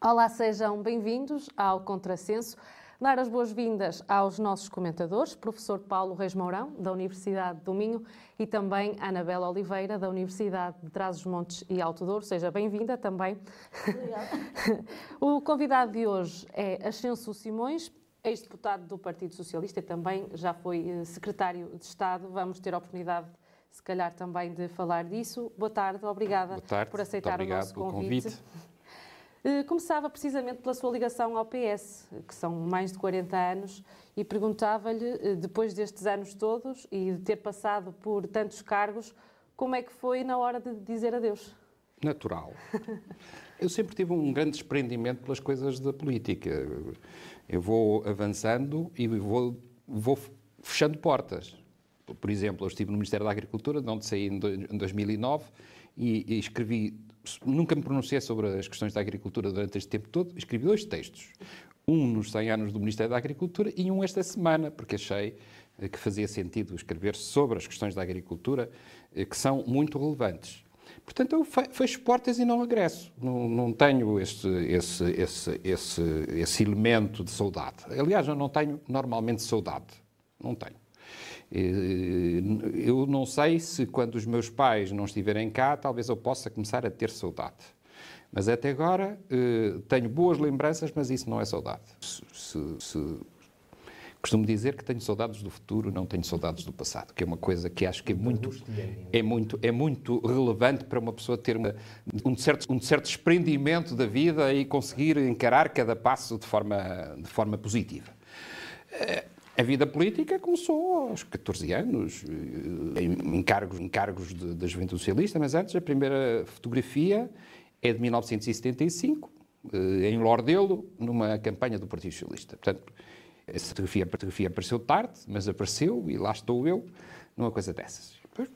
Olá, sejam bem-vindos ao Contrassenso. Dar as boas-vindas aos nossos comentadores, professor Paulo Reis Mourão, da Universidade do Minho, e também Anabela Oliveira, da Universidade de Trás-os-Montes e Alto Douro. Seja bem-vinda também. o convidado de hoje é Ascenso Simões, ex-deputado do Partido Socialista e também já foi eh, secretário de Estado. Vamos ter a oportunidade, se calhar, também de falar disso. Boa tarde, obrigada Boa tarde. por aceitar o nosso convite. convite. Eh, começava precisamente pela sua ligação ao PS, que são mais de 40 anos, e perguntava-lhe, eh, depois destes anos todos e de ter passado por tantos cargos, como é que foi na hora de dizer adeus? Natural. Eu sempre tive um grande desprendimento pelas coisas da política. Eu vou avançando e vou, vou fechando portas. Por exemplo, eu estive no Ministério da Agricultura, de onde saí em 2009, e, e escrevi nunca me pronunciei sobre as questões da agricultura durante este tempo todo, escrevi dois textos. Um nos 100 anos do Ministério da Agricultura e um esta semana, porque achei eh, que fazia sentido escrever sobre as questões da agricultura, eh, que são muito relevantes. Portanto, eu fecho portas e não regresso. Não, não tenho esse, esse, esse, esse, esse elemento de saudade. Aliás, eu não tenho normalmente saudade. Não tenho. Eh, eu não sei se quando os meus pais não estiverem cá, talvez eu possa começar a ter saudade. Mas até agora eh, tenho boas lembranças, mas isso não é saudade. Se, se... Costumo dizer que tenho saudades do futuro, não tenho saudades do passado, que é uma coisa que acho que é muito, é muito, é muito relevante para uma pessoa ter uma, um, certo, um certo desprendimento da vida e conseguir encarar cada passo de forma, de forma positiva. A vida política começou aos 14 anos, eh, em encargos, encargos de, da Juventude Socialista, mas antes a primeira fotografia é de 1975, eh, em Lordelo, numa campanha do Partido Socialista. Portanto, essa fotografia, fotografia apareceu tarde, mas apareceu e lá estou eu, numa coisa dessas. Depois,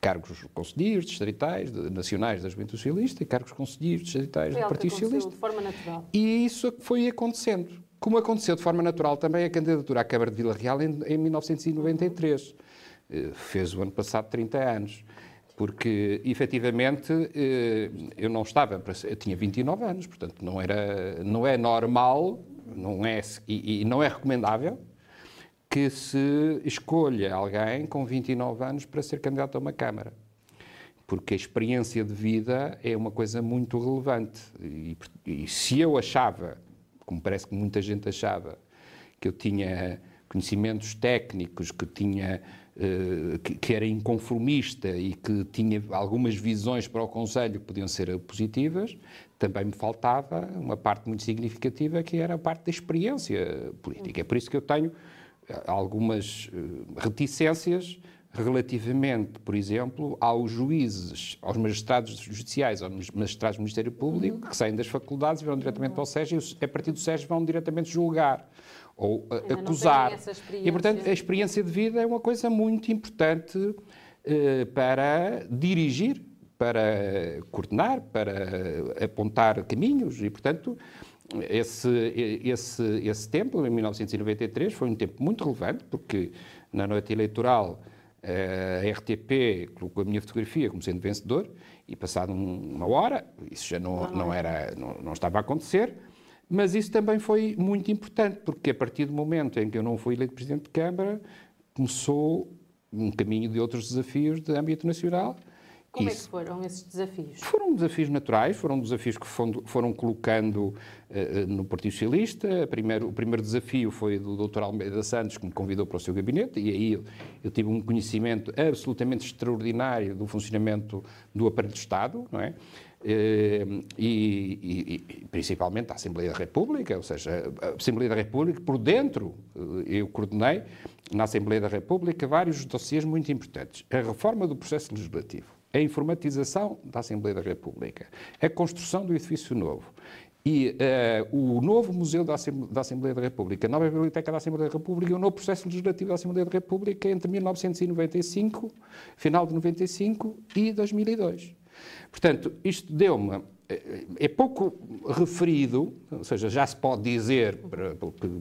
cargos conselheiros distritais, de, nacionais da Juventude Socialista e cargos conselheiros distritais do Partido Socialista. de forma natural. E isso foi acontecendo. Como aconteceu de forma natural também a candidatura à Câmara de Vila Real em, em 1993. Eh, fez o ano passado 30 anos. Porque, efetivamente, eh, eu não estava, eu tinha 29 anos, portanto, não, era, não é normal não é, e, e não é recomendável que se escolha alguém com 29 anos para ser candidato a uma Câmara. Porque a experiência de vida é uma coisa muito relevante. E, e se eu achava como parece que muita gente achava, que eu tinha conhecimentos técnicos, que tinha uh, que, era inconformista e que tinha algumas visões para o Conselho que podiam ser positivas, também me faltava uma parte muito significativa que era a parte da experiência política. É por isso que eu tenho eh, algumas uh, reticências relativamente, por exemplo, aos juízes, aos magistrados judiciais, aos magistrados do Ministério Público, uhum. que saem das faculdades, vão diretamente uhum. ao SES e a partir do SES vão diretamente julgar ou uh, acusar. E, portanto, a experiência de vida é uma coisa muito importante uh, para dirigir, para coordenar, para apontar caminhos e, portanto, esse, esse, esse tempo, em 1993, foi um tempo muito relevante, porque na noite eleitoral a RTP colocou a minha fotografia como sendo vencedor e passado uma hora, isso já não, não, era, não, não estava a acontecer, mas isso também foi muito importante, porque a partir do momento em que eu não fui eleito Presidente de Câmara, começou um caminho de outros desafios de âmbito nacional como Isso. é que foram esses desafios? Foram desafios naturais, foram desafios que foram, colocando uh, no Partido Socialista. Primeiro, o primeiro desafio foi do Dr. Almeida Santos, que me convidou para o seu gabinete, e aí eu, eu tive um conhecimento absolutamente extraordinário do funcionamento do aparelho de Estado, não é? Uh, e, e, e, principalmente a Assembleia da República, ou seja, a Assembleia da República, por dentro, eu coordenei na Assembleia da República vários dossiês muito importantes. A reforma do processo legislativo, a informatização da Assembleia da República, a construção do edifício novo e uh, o novo Museu da Assembleia, da Assembleia da República, a nova Biblioteca da Assembleia da República e o novo processo legislativo da Assembleia da República entre 1995, final de 95 e 2002. Portanto, isto deu-me é, é pouco referido, ou seja, já se pode dizer,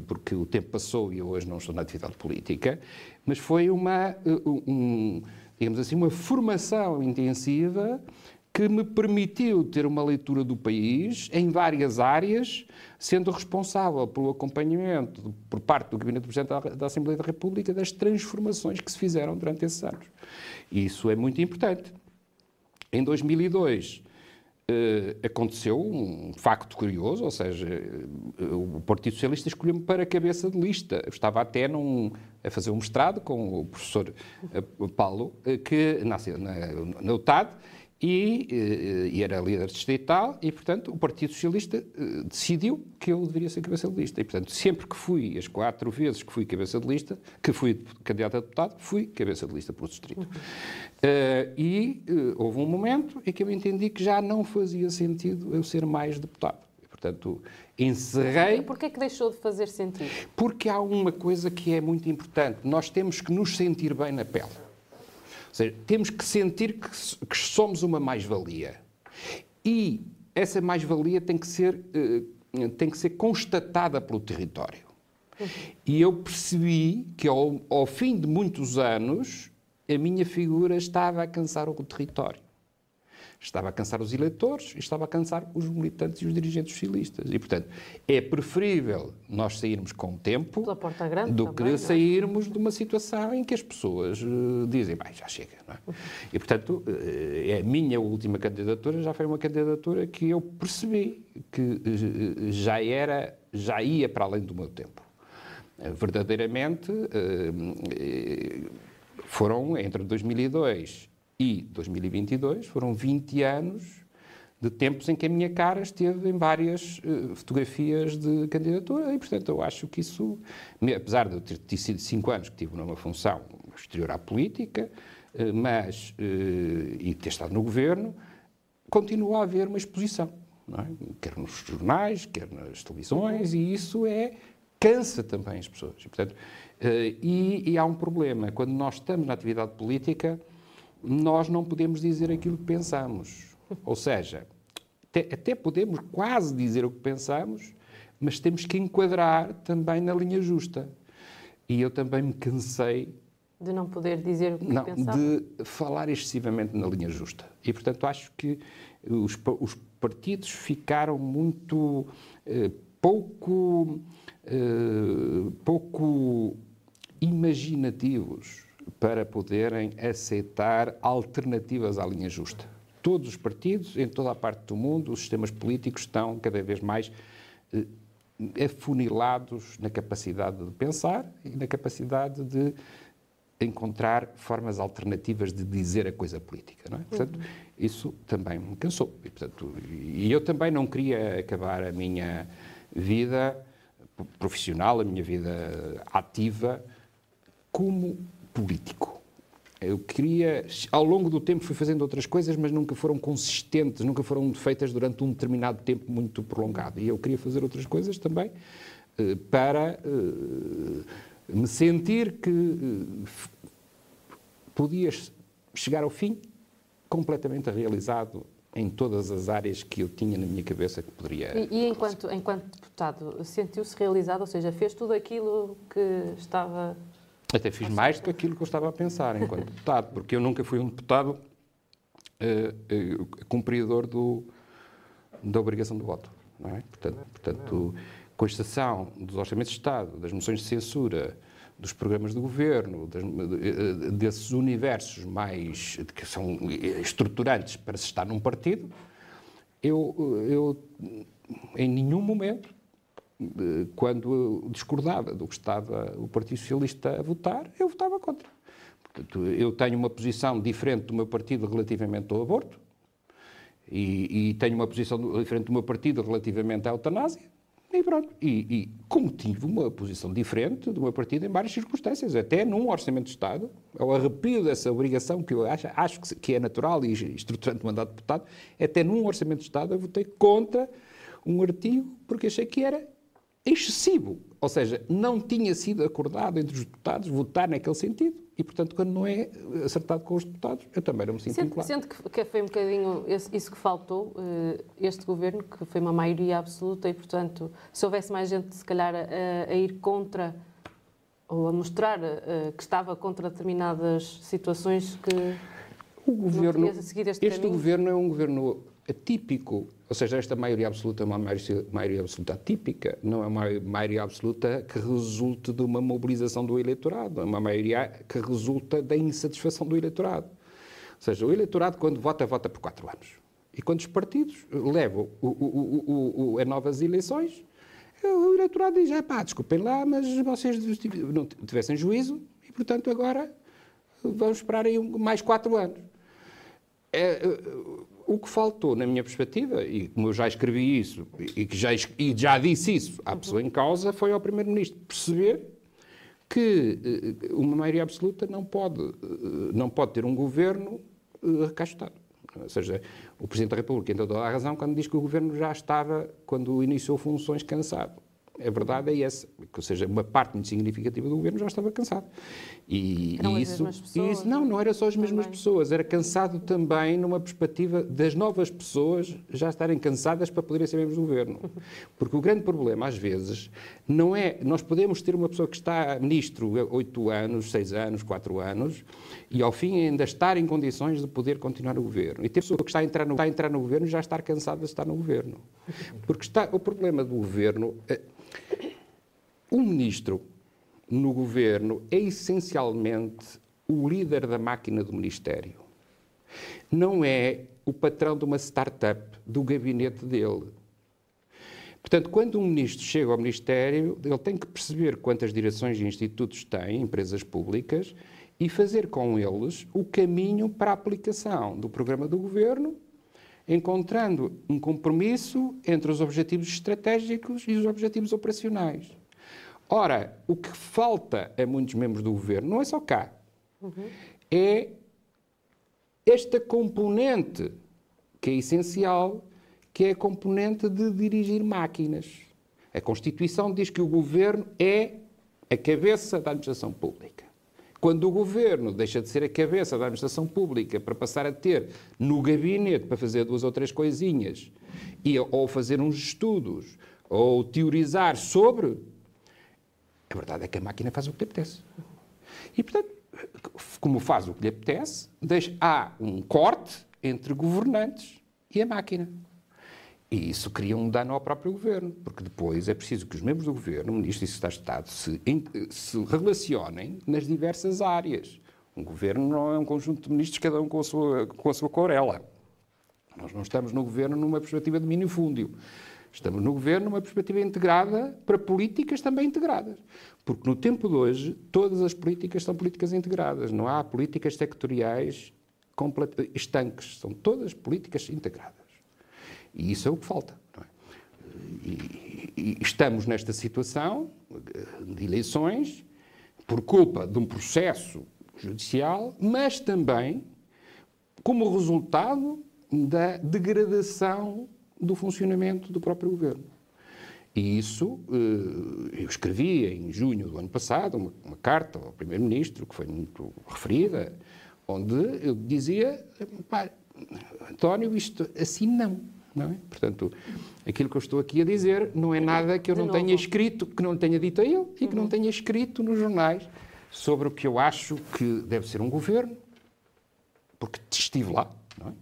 porque o tempo passou e eu hoje não estou na atividade política, mas foi uma, um, digamos assim, uma formação intensiva que me permitiu ter uma leitura do país em várias áreas, sendo responsável pelo acompanhamento por parte do Gabinete do Presidente da Assembleia da República das transformações que se fizeram durante esses anos. Isso é muito importante. Em 2002, Uh, aconteceu um facto curioso, ou seja, uh, o Partido Socialista escolheu-me para cabeça de lista. Eu estava até num, a fazer um mestrado com o professor uh, Paulo, que nasceu na, na UTAD, e, eh, e, era líder distrital e, portanto, o Partido Socialista eh, decidiu que eu deveria ser cabeça de lista. E, portanto, sempre que fui, as quatro vezes que fui cabeça de lista, que fui candidato a deputado, fui cabeça de lista para o distrito. Uhum. Uh, e uh, houve um momento em que eu entendi que já não fazia sentido eu ser mais deputado. E, portanto, encerrei... Porquê é que deixou de fazer sentido? Porque há uma coisa que é muito importante. Nós temos que nos sentir bem na pele seja, temos que sentir que, que somos uma mais-valia. E essa mais-valia tem que ser uh, tem que ser constatada pelo território. E eu percebi que ao, ao fim de muitos anos a minha figura estava a cansar o território. Estava a cansar os eleitores e estava a cansar os militantes e os dirigentes socialistas. E, portanto, é preferível nós sairmos com tempo grande, do que também, sairmos de uma situação em que as pessoas uh, dizem, bem, já chega. É? E, portanto, uh, é a minha última candidatura já foi uma candidatura que eu percebi que uh, já era, já ia para além do meu tempo. verdadeiramente, foram entre 2002 e 2022 foram 20 anos de tempos em que a minha cara esteve em várias uh, fotografias de candidatura e, portanto, eu acho que isso, apesar de eu ter, sido cinco anos que tive numa função exterior à política, uh, mas, uh, e ter estado no governo, continua a haver uma exposição, é? quer nos jornais, quer nas televisões, e isso é cansa também as pessoas. E, portanto, e, e há um problema, quando nós estamos na atividade política, nós não podemos dizer aquilo que pensamos. Ou seja, até podemos quase dizer o que pensamos, mas temos que enquadrar também na linha justa. E eu também me cansei de não poder dizer o que não, pensava? De falar excessivamente na linha justa. E, portanto, acho que os, os partidos ficaram muito eh, pouco, eh, pouco imaginativos para poderem aceitar alternativas à linha justa. Todos os partidos, em toda a parte do mundo, os sistemas políticos estão cada vez mais eh, afunilados na capacidade de pensar e na capacidade de encontrar formas alternativas de dizer a coisa política. Não é? Portanto, isso também me cansou. E, portanto, e eu também não queria acabar a minha vida profissional, a minha vida ativa, como político. Eu queria, ao longo do tempo fui fazendo outras coisas, mas nunca foram consistentes, nunca foram feitas durante um determinado tempo muito prolongado. E eu queria fazer outras coisas também eh, para eh, me sentir que eh, podia chegar ao fim completamente realizado em todas as áreas que eu tinha na minha cabeça que poderia. E, e enquanto, enquanto deputado, sentiu-se realizado, ou seja, fez tudo aquilo que estava até fiz mais do que aquilo que eu estava a pensar enquanto deputado, porque eu nunca fui um deputado uh, uh, cumpridor do, da obrigação de voto. É? Portanto, portanto, com exceção dos orçamentos de Estado, das moções de censura, dos programas de governo, das, eh, desses universos mais que são estruturantes para se estar num partido, eu, eu em nenhum momento quando discordava do que estava o Partido Socialista a votar, eu votava contra. Portanto, eu tenho uma posição diferente do meu partido relativamente ao aborto e, e tenho uma posição diferente do meu partido relativamente à eutanásia. E pronto. E, e, como tive uma posição diferente do meu partido em várias circunstâncias, até num orçamento de Estado, ao arrepio dessa obrigação que eu acho, acho que é natural e estruturante do mandato de deputado, até num orçamento de Estado eu votei contra um artigo porque achei que era excessivo. Ou seja, não tinha sido acordado entre os deputados votar naquele sentido. E, portanto, quando não é acertado com os deputados, eu também não me sinto sendo, Sendo que foi um bocadinho isso que faltou, eh, este governo, que foi uma maioria absoluta, e, portanto, se houvesse mais gente, se calhar, a, a ir contra ou a mostrar eh, que estava contra determinadas situações que O governo, este, este governo é um governo atípico, ou seja, esta maioria absoluta é uma maioria, absoluta atípica, não é uma maioria absoluta que resulte de uma mobilização do eleitorado, é uma maioria que resulta da insatisfação do eleitorado. Ou seja, o eleitorado, quando vota, vota por quatro anos. E quando os partidos levam o, o, o, a novas eleições, o eleitorado diz: pá, desculpem lá, mas vocês não tivessem juízo e, portanto, agora vamos esperar aí mais quatro anos. É, o que faltou, na minha perspectiva, e como eu já escrevi isso e, que já, e já disse isso à pessoa em causa, foi ao Primeiro-Ministro perceber que eh, uma maioria absoluta não pode, eh, não pode ter um governo eh, recastado. Ou seja, o Presidente da República tem toda a razão quando diz que o governo já estava, quando iniciou funções, cansado a verdade é essa, ou seja, uma parte muito significativa do governo já estava cansado. E, Eram e isso, pessoas? Isso, não, não era só as também. mesmas pessoas, era cansado também numa perspectiva das novas pessoas já estarem cansadas para poderem ser membros do governo. Porque o grande problema, às vezes, não é. Nós podemos ter uma pessoa que está ministro oito anos, seis anos, quatro anos, e ao fim ainda estar em condições de poder continuar o governo. E ter pessoa que está a entrar no, está a entrar no governo já estar cansada de estar no governo. Porque está, o problema do governo. Um ministro no governo é essencialmente o líder da máquina do ministério. Não é o patrão de uma startup do gabinete dele. Portanto, quando um ministro chega ao Ministério, ele tem que perceber quantas direções e institutos tem, empresas públicas, e fazer com eles o caminho para a aplicação do programa do governo encontrando um compromisso entre os objetivos estratégicos e os objetivos operacionais. Ora, o que falta a muitos membros do governo, não é só cá, uhum. é esta componente que é essencial, que é a componente de dirigir máquinas. A Constituição diz que o governo é a cabeça da administração pública. Quando o governo deixa de ser a cabeça da administração pública para passar a ter no gabinete para fazer duas ou três coisinhas, e, ou fazer uns estudos, ou teorizar sobre, a verdade é que a máquina faz o que lhe apetece. E, portanto, como faz o que lhe apetece, deixa, há um corte entre governantes e a máquina. E isso cria um dano ao próprio governo, porque depois é preciso que os membros do governo, o ministro e o secretário de Estado, se, se relacionem nas diversas áreas. Um governo não é um conjunto de ministros, cada um com a sua, com a sua corela. Nós não estamos no governo numa perspectiva de minifúndio. Estamos no governo numa perspectiva integrada para políticas também integradas. Porque no tempo de hoje, todas as políticas são políticas integradas. Não há políticas sectoriais estanques. São todas políticas integradas. E isso é o que falta. É? E, e estamos nesta situação de eleições por culpa de um processo judicial, mas também como resultado da degradação do funcionamento do próprio governo. E isso, eh, eu escrevi em junho do ano passado uma, uma carta ao Primeiro-Ministro, que foi muito referida, onde eu dizia: António, isto assim não. Não é? Portanto, aquilo que eu estou aqui a dizer não é nada que eu não tenha escrito, que não tenha dito a ele e que não uhum. tenha escrito nos jornais sobre o que eu acho que deve ser um governo, porque estive lá, não é?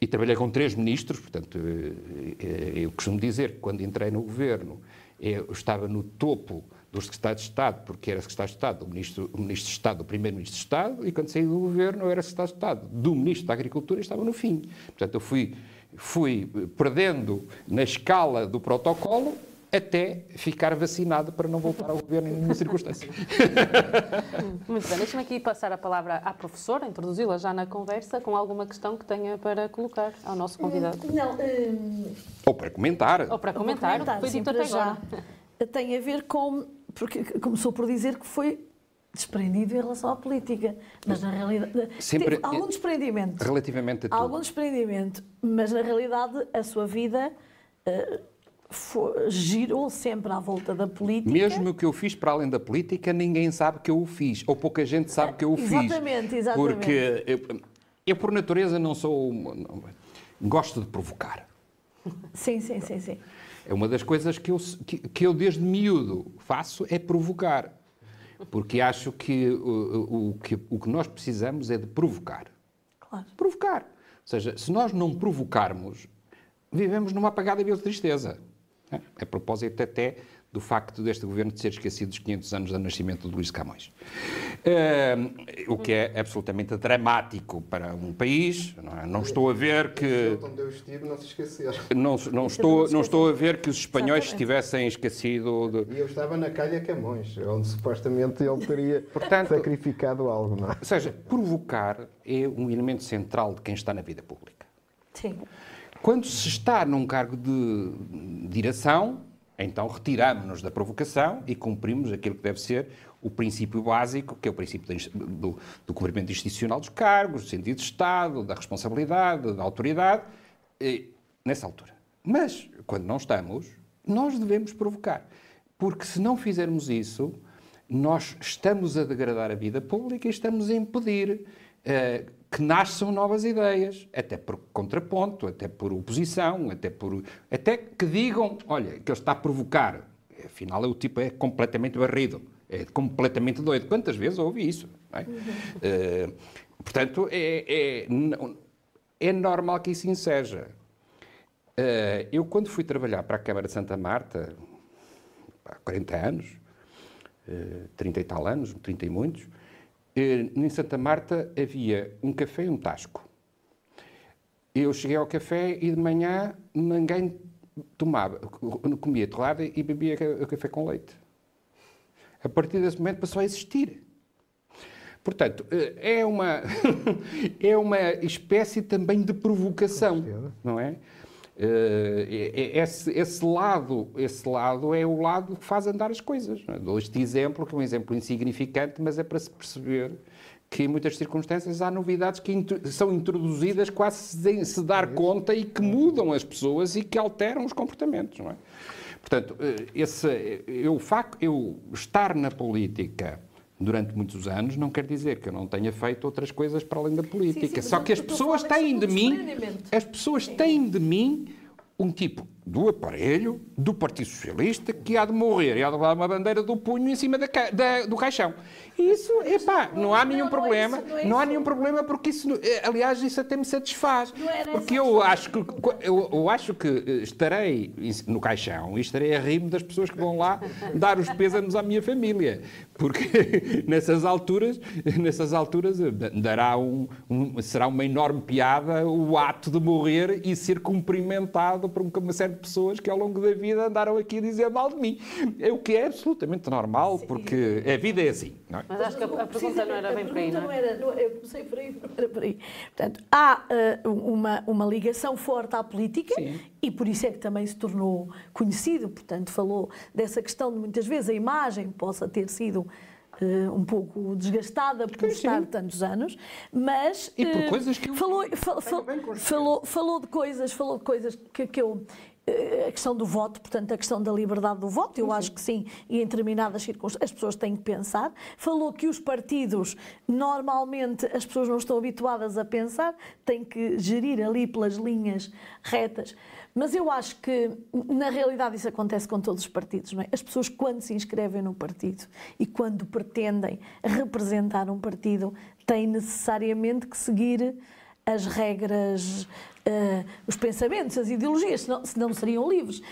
E trabalhei com três ministros, portanto, eh, eh, eu costumo dizer que quando entrei no governo eu estava no topo dos secretários de Estado, porque era secretário de Estado, o ministro, o ministro de Estado, o primeiro-ministro de Estado, e quando saí do governo eu era secretário de Estado do ministro da Agricultura e estava no fim. Portanto, eu fui fui perdendo na escala do protocolo até ficar vacinado para não voltar ao governo em nenhuma circunstância. Muito bem, deixa-me aqui passar a palavra à professora, introduzi-la já na conversa, com alguma questão que tenha para colocar ao nosso convidado. Hum, não, hum... Ou para comentar. Ou para comentar, Ou para comentar foi dito até já. Tem a ver com, porque começou por dizer que foi desprendido em relação à política. Mas na realidade. Sempre, teve algum desprendimento. Relativamente a tudo. Algum desprendimento. Mas na realidade a sua vida. Uh, foi, girou sempre à volta da política. Mesmo o que eu fiz para além da política, ninguém sabe que eu o fiz, ou pouca gente sabe que eu o fiz. Exatamente, exatamente. Porque eu, eu, por natureza, não sou. Não, gosto de provocar. Sim, sim, sim, sim. É uma das coisas que eu, que, que eu desde miúdo faço, é provocar porque acho que o, o, que o que nós precisamos é de provocar. Claro. Provocar. Ou seja, se nós não provocarmos, vivemos numa apagada de tristeza. É? A propósito até do facto deste governo de ser esquecido dos 500 anos do nascimento de Luís Camões. Uh, o que é absolutamente dramático para um país. Não, é? não estou a ver que. Onde eu estive, não estou, não estou a ver que os espanhóis se tivessem esquecido. De... E eu estava na Calha Camões, onde supostamente ele teria Portanto, sacrificado algo. Não é? Ou seja, provocar é um elemento central de quem está na vida pública. Sim. Quando se está num cargo de direção, então retiramos-nos da provocação e cumprimos aquilo que deve ser o princípio básico, que é o princípio do, do cumprimento institucional dos cargos, do sentido de Estado, da responsabilidade, da autoridade, e, nessa altura. Mas, quando não estamos, nós devemos provocar. Porque se não fizermos isso, nós estamos a degradar a vida pública e estamos a impedir uh, que nasçam novas ideias, até por contraponto, até por oposição, até por até que digam, olha, que ele está a provocar. Afinal, o tipo é completamente barrido, é completamente doido. Quantas vezes ouvi isso? É? Uh, portanto, é, é, é, normal que isso seja. Uh, eu, quando fui trabalhar para a Câmara de Santa Marta, há 40 anos, uh, 30 e tal anos, 30 e muitos, eh, em Santa Marta havia um café e um tasco. Eu cheguei ao café e de manhã ninguém tomava, comia torrada e bebia café com leite. A partir desse momento passou a existir. Portanto, eh, é uma, é uma espécie também de provocação, não é? Eh, esse, esse, lado, esse lado é o lado que faz andar as coisas. É? Dou este exemplo, que é um exemplo insignificante, mas é para se perceber que em muitas circunstâncias há novidades que são introduzidas quase sem se dar conta e que mudam as pessoas e que alteram os comportamentos. Não é? Portanto, eh, esse, eu, eu estar na política durante muitos anos, não quer dizer que eu não tenha feito outras coisas para além da política. Sim, sim, Só que as pessoas têm de mim, as pessoas têm de mim um tipo do aparelho do Partido Socialista que há de morrer e há de levar uma bandeira do punho em cima da, da, do caixão. Isso, epá, não, há nenhum não, problema. Não, é isso, não, é não há nenhum problema porque isso, eh, aliás, isso até me satisfaz. Porque eu acho que eu, eu, acho que eh, estarei no caixão e estarei a rir das pessoas que vão lá dar os pêsames à minha família. Porque nessas alturas, nessas alturas eh, dará um, um, será uma enorme piada o ato de morrer e ser cumprimentado por uma série de pessoas que ao longo da vida andaram aqui a dizer mal de mim. É o que é absolutamente normal, porque a vida é assim. Não é? Mas acho que a, a pergunta não era bem por aí, não é? Não era, não, eu comecei por aí, não era por aí. Portanto, há uh, uma, uma ligação forte à política Sim. e por isso é que também se tornou conhecido, portanto, falou dessa questão de muitas vezes a imagem possa ter sido Uh, um pouco desgastada por estar tantos anos, mas e por uh, coisas que falou, fal, fal, falou, falou de coisas, falou de coisas que, que eu eh, a questão do voto, portanto, a questão da liberdade do voto, eu acho que sim, e em determinadas circunstâncias as pessoas têm que pensar. Falou que os partidos, normalmente, as pessoas não estão habituadas a pensar, têm que gerir ali pelas linhas retas. Mas eu acho que, na realidade, isso acontece com todos os partidos. Não é? As pessoas, quando se inscrevem no partido e quando pretendem representar um partido, têm necessariamente que seguir as regras uh, os pensamentos, as ideologias, senão, senão seriam livres,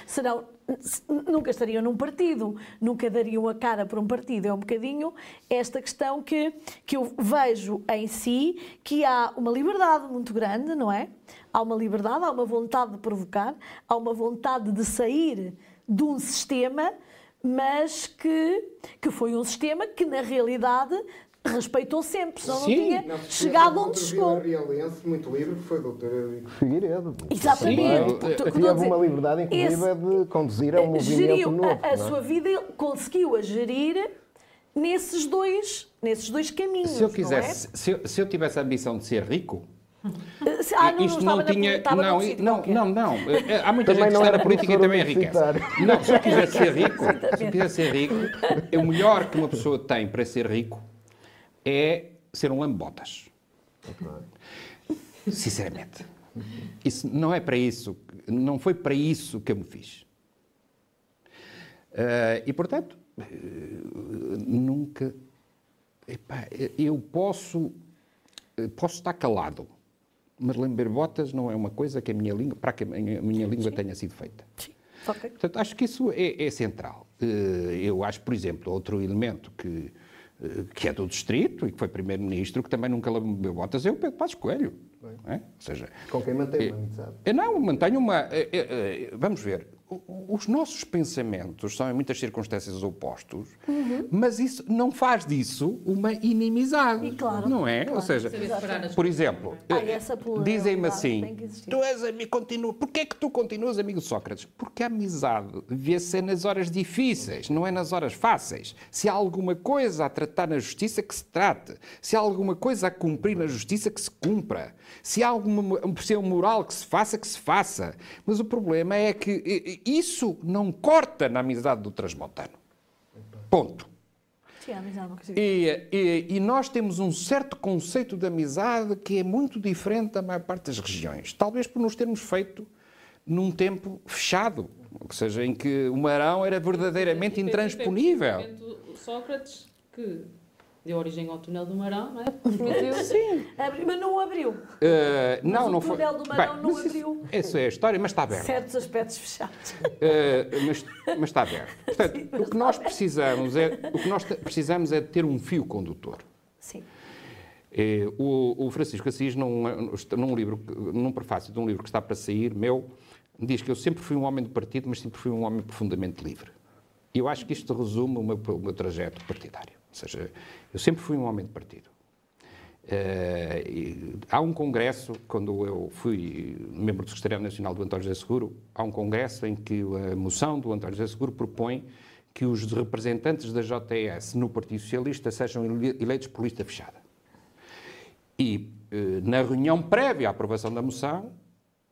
nunca estariam num partido, nunca dariam a cara para um partido. É um bocadinho esta questão que, que eu vejo em si, que há uma liberdade muito grande, não é? Há uma liberdade, há uma vontade de provocar, há uma vontade de sair de um sistema mas que, que foi um sistema que, na realidade, respeitou sempre, senão Sim. não tinha não, chegado onde chegou. Realense, muito livre, que foi o doutor Figueiredo. Exatamente. Teve uma liberdade, inclusive, esse, de conduzir a um movimento novo. A, a sua vida ele conseguiu a gerir nesses dois, nesses dois caminhos. Se eu, quisesse, é? se, eu, se eu tivesse a ambição de ser rico, ah, não, isto não, não tinha. Na, não, não, não, não, Há muita também gente que está na política e também enriquece. Não, se eu quisesse ser rico, se eu quisesse ser rico, o melhor que uma pessoa tem para ser rico é ser um lambotas. Sinceramente. Isso não é para isso, não foi para isso que eu me fiz. Uh, e, portanto, uh, nunca. Epá, eu posso, posso estar calado, mas lamber botas não é uma coisa que a minha língua, para que a minha, a minha língua Sim. tenha sido feita. Sim. Okay. Portanto, acho que isso é, é central. Eh, eu acho, por exemplo, outro elemento que, eh, que é do distrito e que foi primeiro-ministro, que também nunca lambeu botas, é o Pedro Passos Coelho. É? Ou seja, Com quem mantém uma amizade. Não, mantenho uma... Vamos ver, os nossos pensamentos são em muitas circunstâncias opostos, uhum. mas isso não faz disso uma inimizade. E claro, não é? Claro. Ou seja, por exemplo, ah, dizem-me assim: tu és amigo, continua. Porquê é que tu continuas amigo de Sócrates? Porque a amizade vê-se nas horas difíceis, não é nas horas fáceis. Se há alguma coisa a tratar na justiça, que se trate. Se há alguma coisa a cumprir na justiça, que se cumpra. Se há alguma pressão moral que se faça, que se faça. Mas o problema é que isso não corta na amizade do transmontano. Ponto. E, e, e, nós temos um certo conceito de amizade que é muito diferente da maior parte das regiões. Talvez por nos termos feito num tempo fechado, ou seja, em que o Marão era verdadeiramente intransponível. Sócrates, que deu origem ao túnel do Marão, não é? Sim. mas não abriu. Uh, não, mas não foi. O túnel do Marão Bem, não abriu. Essa é a história, mas está aberto. Certos aspectos fechados. Uh, mas, mas, está aberto. Portanto, Sim, o que nós precisamos é o que nós precisamos é de ter um fio condutor. Sim. É, o, o, Francisco Assis, num, num livro, num prefácio de um livro que está para sair, meu, diz que eu sempre fui um homem de partido, mas sempre fui um homem profundamente livre. E eu acho que isto resume o meu, o meu trajeto partidário. Ou seja, eu sempre fui um homem de partido. Uh, há um congresso, quando eu fui membro do Secretariado Nacional do António José Seguro, há um congresso em que a moção do António José Seguro propõe que os representantes da JTS no Partido Socialista sejam eleitos por lista fechada. E uh, na reunião prévia à aprovação da moção,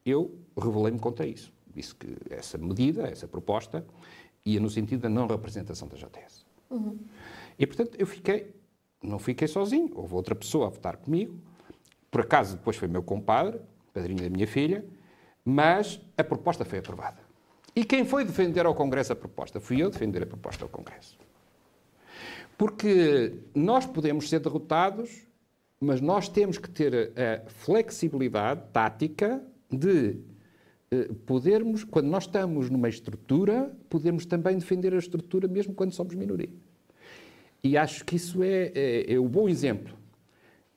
eu revelei-me contra isso. Disse que essa medida, essa proposta, ia no sentido da não representação da JTS. Uhum. E, portanto, eu fiquei, não fiquei sozinho, houve outra pessoa a votar comigo, por acaso depois foi meu compadre, padrinho da minha filha, mas a proposta foi aprovada. E quem foi defender ao Congresso a proposta? Fui eu defender a proposta ao Congresso. Porque nós podemos ser derrotados, mas nós temos que ter a flexibilidade tática de podermos, quando nós estamos numa estrutura, podermos também defender a estrutura mesmo quando somos minoria. E acho que isso é, é, é bom exemplo.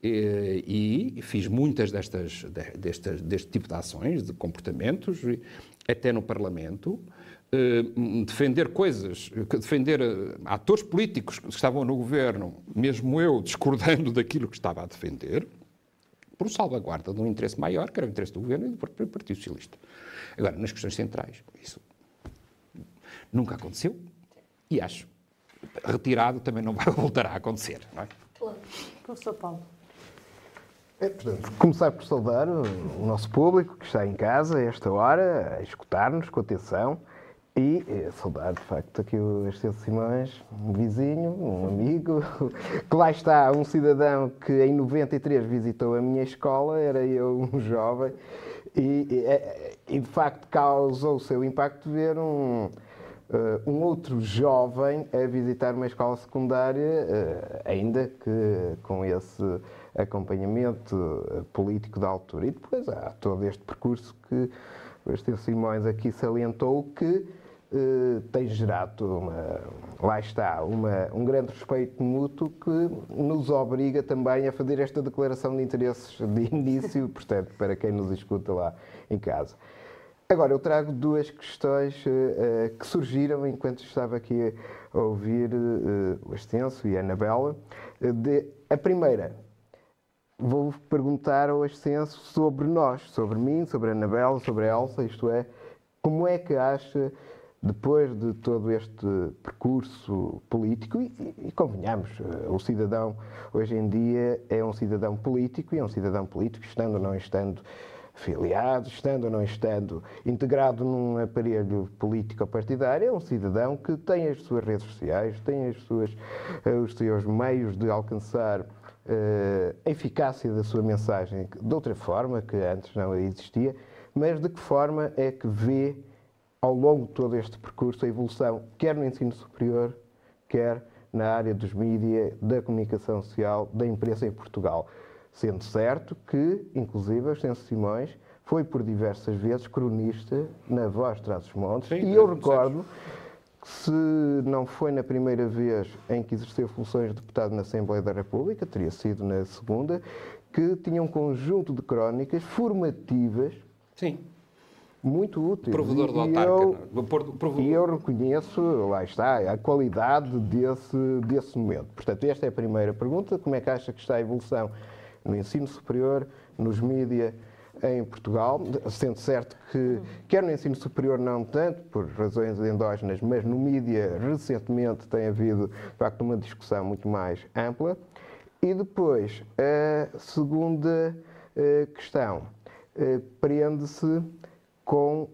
E, e fiz muitas destas, destas, deste tipo de ações, de comportamentos, até no Parlamento. Uh, defender coisas, defender uh, atores políticos que estavam no governo, mesmo eu discordando daquilo que estava a defender, por salvaguarda de um interesse maior, que era o interesse do governo e do Partido Socialista. Agora, nas questões centrais, isso nunca aconteceu e acho retirado também não vai voltar a acontecer. Não é? Claro. Professor Paulo. É, portanto, começar por saudar o nosso público que está em casa a esta hora, a escutar-nos com atenção e é, saudar, de facto, aqui o Esteso Simões, um vizinho, um amigo, que lá está, um cidadão que em 93 visitou a minha escola, era eu um jovem, e, e, é, e de facto causou o seu impacto ver um, Uh, um outro jovem a visitar uma escola secundária, uh, ainda que com esse acompanhamento uh, político da altura. E depois há todo este percurso que o Esteve Simões aqui salientou que tem gerado uma, lá está, uma, um grande respeito mútuo que nos obriga também a fazer esta declaração de interesses de início, portanto, para quem nos escuta lá em casa. Agora, eu trago duas questões uh, que surgiram enquanto estava aqui a ouvir uh, o Extenso e a Anabela. A primeira, vou perguntar ao Extenso sobre nós, sobre mim, sobre a Anabela, sobre a Elsa, isto é, como é que acha, depois de todo este percurso político, e, e convenhamos, o cidadão hoje em dia é um cidadão político e é um cidadão político, estando ou não estando filiado, estando ou não estando integrado num aparelho político partidário, é um cidadão que tem as suas redes sociais, tem as suas, eh, os seus meios de alcançar uh, a eficácia da sua mensagem de outra forma, que antes não existia, mas de que forma é que vê ao longo de todo este percurso a evolução, quer no ensino superior, quer na área dos mídias, da comunicação social, da imprensa em Portugal. Sendo certo que, inclusive, Ascenso Simões foi por diversas vezes cronista na Voz Traz os Montes, Sim, e eu recordo que se não foi na primeira vez em que exerceu funções de deputado na Assembleia da República, teria sido na segunda, que tinha um conjunto de crónicas formativas Sim. Muito úteis. Provedor do E autarca. eu- é? Do e eu reconheço, lá está, a qualidade desse, desse momento. Portanto, esta é a primeira pergunta. Como é que acha que está a evolução no ensino superior, nos mídia em Portugal? Sendo certo que, quer no ensino superior não tanto, por razões endógenas, mas no mídia recentemente tem havido, de facto, uma discussão muito mais ampla. E depois, a segunda eh, questão eh, prende-se com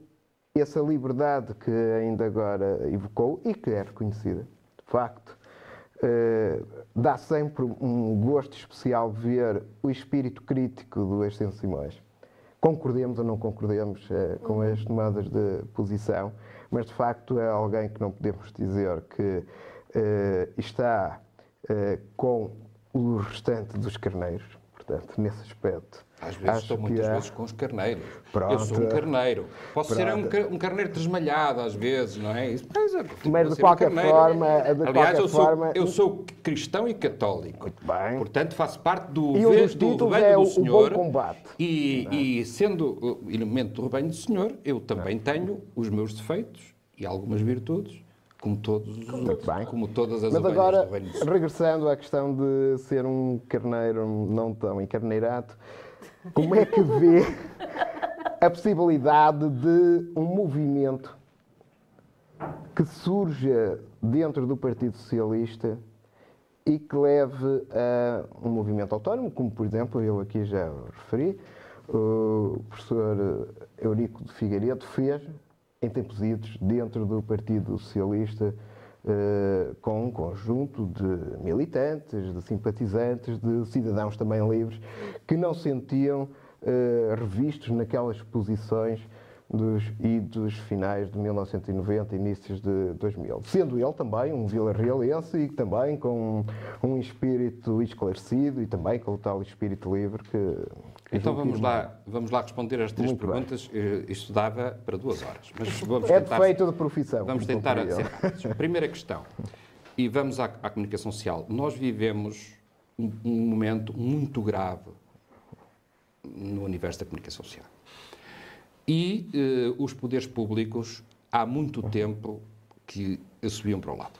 essa liberdade que ainda agora evocou e que é reconhecida, de facto. eh, dá sempre um gosto especial ver o espírito crítico do Ascenso Simões. Concordemos ou não concordemos eh, com as tomadas de posição, mas de facto é alguém que não podemos dizer que eh, está com o restante dos carneiros. Portanto, nesse aspecto. Às vezes estou muitas há- vezes com os carneiros. Eu Pronto. sou um carneiro. Posso ser um, Pronto. um carneiro tresmalhado às vezes, não é? Isso, mas, é, Mas, de um qualquer carneiro. forma- de Aliás, qualquer eu, sou, forma- eu sou cristão e católico. Muito bem. Portanto, faço parte do, E um do rebanho é do o Senhor. bom combate. E, e sendo elemento do rebanho do Senhor, eu também tenho os meus defeitos e algumas virtudes, como todos os Muito outros, bem. como todas as Mas agora, regressando à questão de ser um carneiro não tão encarneirado, como é que vê a possibilidade de um movimento que surja dentro do Partido Socialista e que leve a um movimento autónomo, como por exemplo, eu aqui já referi, o professor Eurico de Figueiredo fez em tempos idos dentro do Partido Socialista eh, com um conjunto de militantes, de simpatizantes, de cidadãos também livres que não sentiam eh, revistos naquelas posições dos idos finais de 1990, inícios de 2000. Sendo ele também um vila-realense e também com um, espírito esclarecido e também com o tal espírito livre que... Então vamos lá, vamos lá responder as três Muito perguntas. Eh, Isto dava para duas horas. Mas vamos É tentar, defeito de profissão. Vamos tentar ser. Primeira questão. E vamos à, à comunicação social. Nós vivemos um, um momento muito grave no universo da comunicação social. E eh, os poderes públicos há muito tempo que subiam para o lado.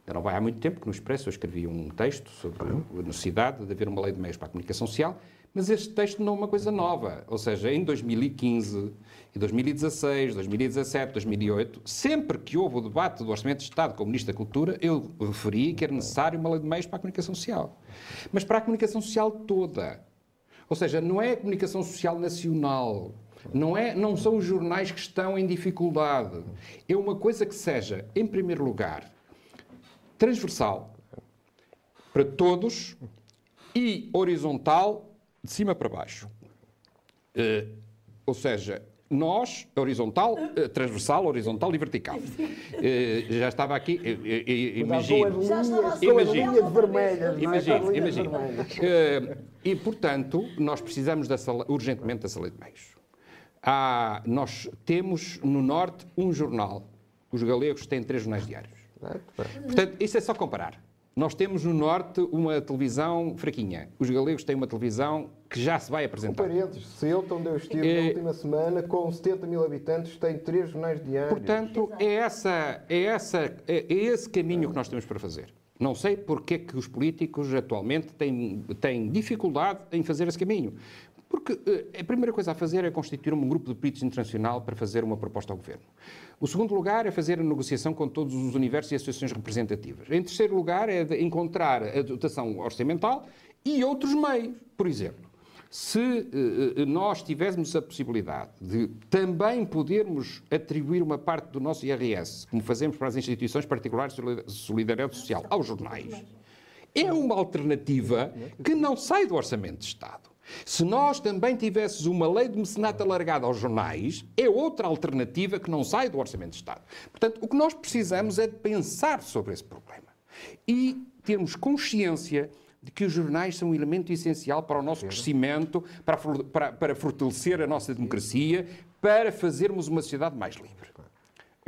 Ainda não vai há muito tempo que no Expresso eu escrevi um texto sobre a necessidade de haver uma lei de meios para a comunicação social, mas este texto não é uma coisa nova. Ou seja, em 2015, e 2016, 2017, 2008, sempre que houve o debate do Orçamento de Estado com o Ministro da Cultura, eu referi que era necessário uma lei de meios para a comunicação social. Mas para a comunicação social toda. Ou seja, não é a comunicação social nacional. Não, é, não são os jornais que estão em dificuldade. É uma coisa que seja, em primeiro lugar, transversal para todos e horizontal de cima para baixo. Eh, ou seja, nós, horizontal, eh, transversal, horizontal e vertical. Eh, já estava aqui, imagino. Já estava a ser São as Imagino. linhas vermelhas, não é? Imagino, as linhas imagino. Eh, e, portanto, nós precisamos urgentemente dessa lei de meios. Há- nós temos no Norte um jornal. Os galegos têm três jornais diários. Portanto, isso é só comparar. Nós temos no Norte uma televisão fraquinha. Os galegos têm uma televisão que já se vai apresentar. parênteses, Ceuta, onde eu estive É- na última semana, com 70 mil habitantes, tem três jornais diários. Portanto, é, essa, é, essa, é esse caminho que nós temos para fazer. Não sei porque é que os políticos atualmente têm, têm dificuldade em fazer esse caminho. Porque eh, a primeira coisa a fazer é constituir um grupo de políticos internacional para fazer uma proposta ao governo. O segundo lugar é fazer a negociação com todos os universos e associações representativas. Em terceiro lugar é encontrar a dotação orçamental e outros meios. Por exemplo, se eh, eh, nós tivéssemos a possibilidade de também podermos atribuir uma parte do nosso IRS, como fazemos para as instituições particulares de solida- solidariedade social, aos jornais, é uma alternativa que não sai do Orçamento de Estado. Se nós também tivéssemos uma lei de mecenato alargada aos jornais, é outra alternativa que não sai do Orçamento de Estado. Portanto, o que nós precisamos é de pensar sobre esse problema e termos consciência de que os jornais são um elemento essencial para o nosso crescimento, para, para, para fortalecer a nossa democracia, para fazermos uma sociedade mais livre.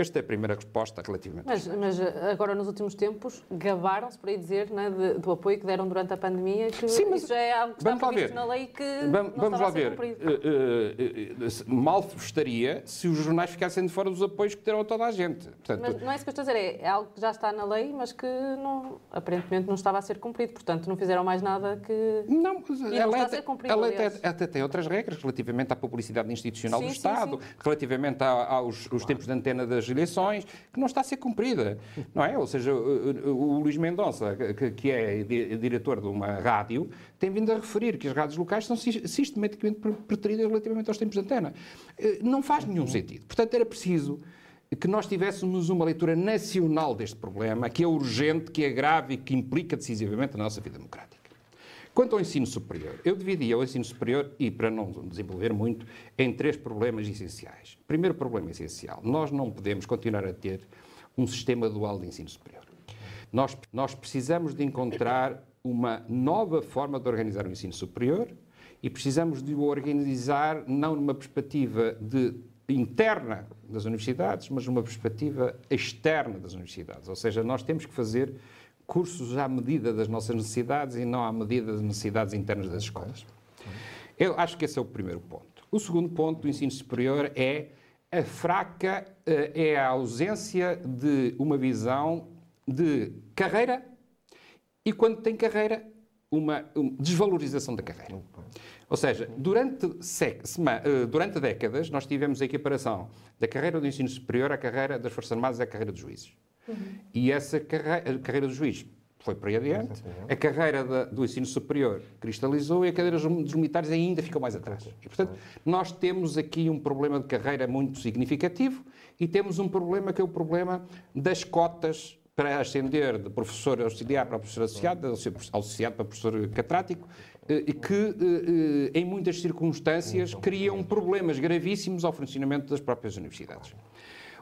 Esta é a primeira resposta relativamente. Mas, mas eh, agora, nos últimos tempos, gabaram-se, por aí dizer, né, de, do apoio que deram durante a pandemia, que Sim, mas isso é algo que está previsto na lei que vamos, não vamos lá ver. Uh, uh, uh, mal estaria se os jornais ficassem de fora dos apoios que deram a toda a gente. Portanto, mas não é isso que eu estou a dizer, é, algo que já está na lei, mas que não, aparentemente não estava a ser cumprido. Portanto, não fizeram mais nada que. Não, mas e ela, até, cumprido, ela até, até, tem outras regras relativamente à publicidade institucional sim, do Estado, sim, sim. relativamente aos, aos tempos de antena das eleições que não está a ser cumprida, não é? Ou seja, o, o Luís Mendonça, que, que é diretor de uma rádio, tem vindo a referir que as rádios locais são sistematicamente preteridas relativamente aos tempos de antena. Eh, não faz nenhum sentido. Portanto, era preciso que nós tivéssemos uma leitura nacional deste problema, que é urgente, que é grave e que implica decisivamente a nossa vida democrática. Quanto ao ensino superior, eu dividia o ensino superior, e para não desenvolver muito, em três problemas essenciais. Primeiro problema essencial: nós não podemos continuar a ter um sistema dual de ensino superior. Nós, nós precisamos de encontrar uma nova forma de organizar o ensino superior e precisamos de o organizar não numa perspectiva de interna das universidades, mas numa perspectiva externa das universidades. Ou seja, nós temos que fazer cursos à medida das nossas necessidades e não à medida das necessidades internas das escolas. Eu acho que esse é o primeiro ponto. O segundo ponto do ensino superior é a fraca, eh, é a ausência de uma visão de carreira e, quando tem carreira, uma, desvalorização da carreira. Ou seja, durante, eh, durante décadas nós tivemos a equiparação da carreira do ensino superior à carreira das Forças Armadas e à carreira dos juízes. Uhum. E essa carreira, a carreira do juiz foi por aí adiante, a carreira da, do ensino superior cristalizou e a carreira dos militares ainda ficou mais atrás. E, portanto, nós temos aqui um problema de carreira muito significativo e temos um problema que é o problema das cotas para ascender de professor auxiliar para professor associado, associado para professor catrático, eh, que, eh, eh, em muitas circunstâncias, criam problemas gravíssimos ao funcionamento das próprias universidades.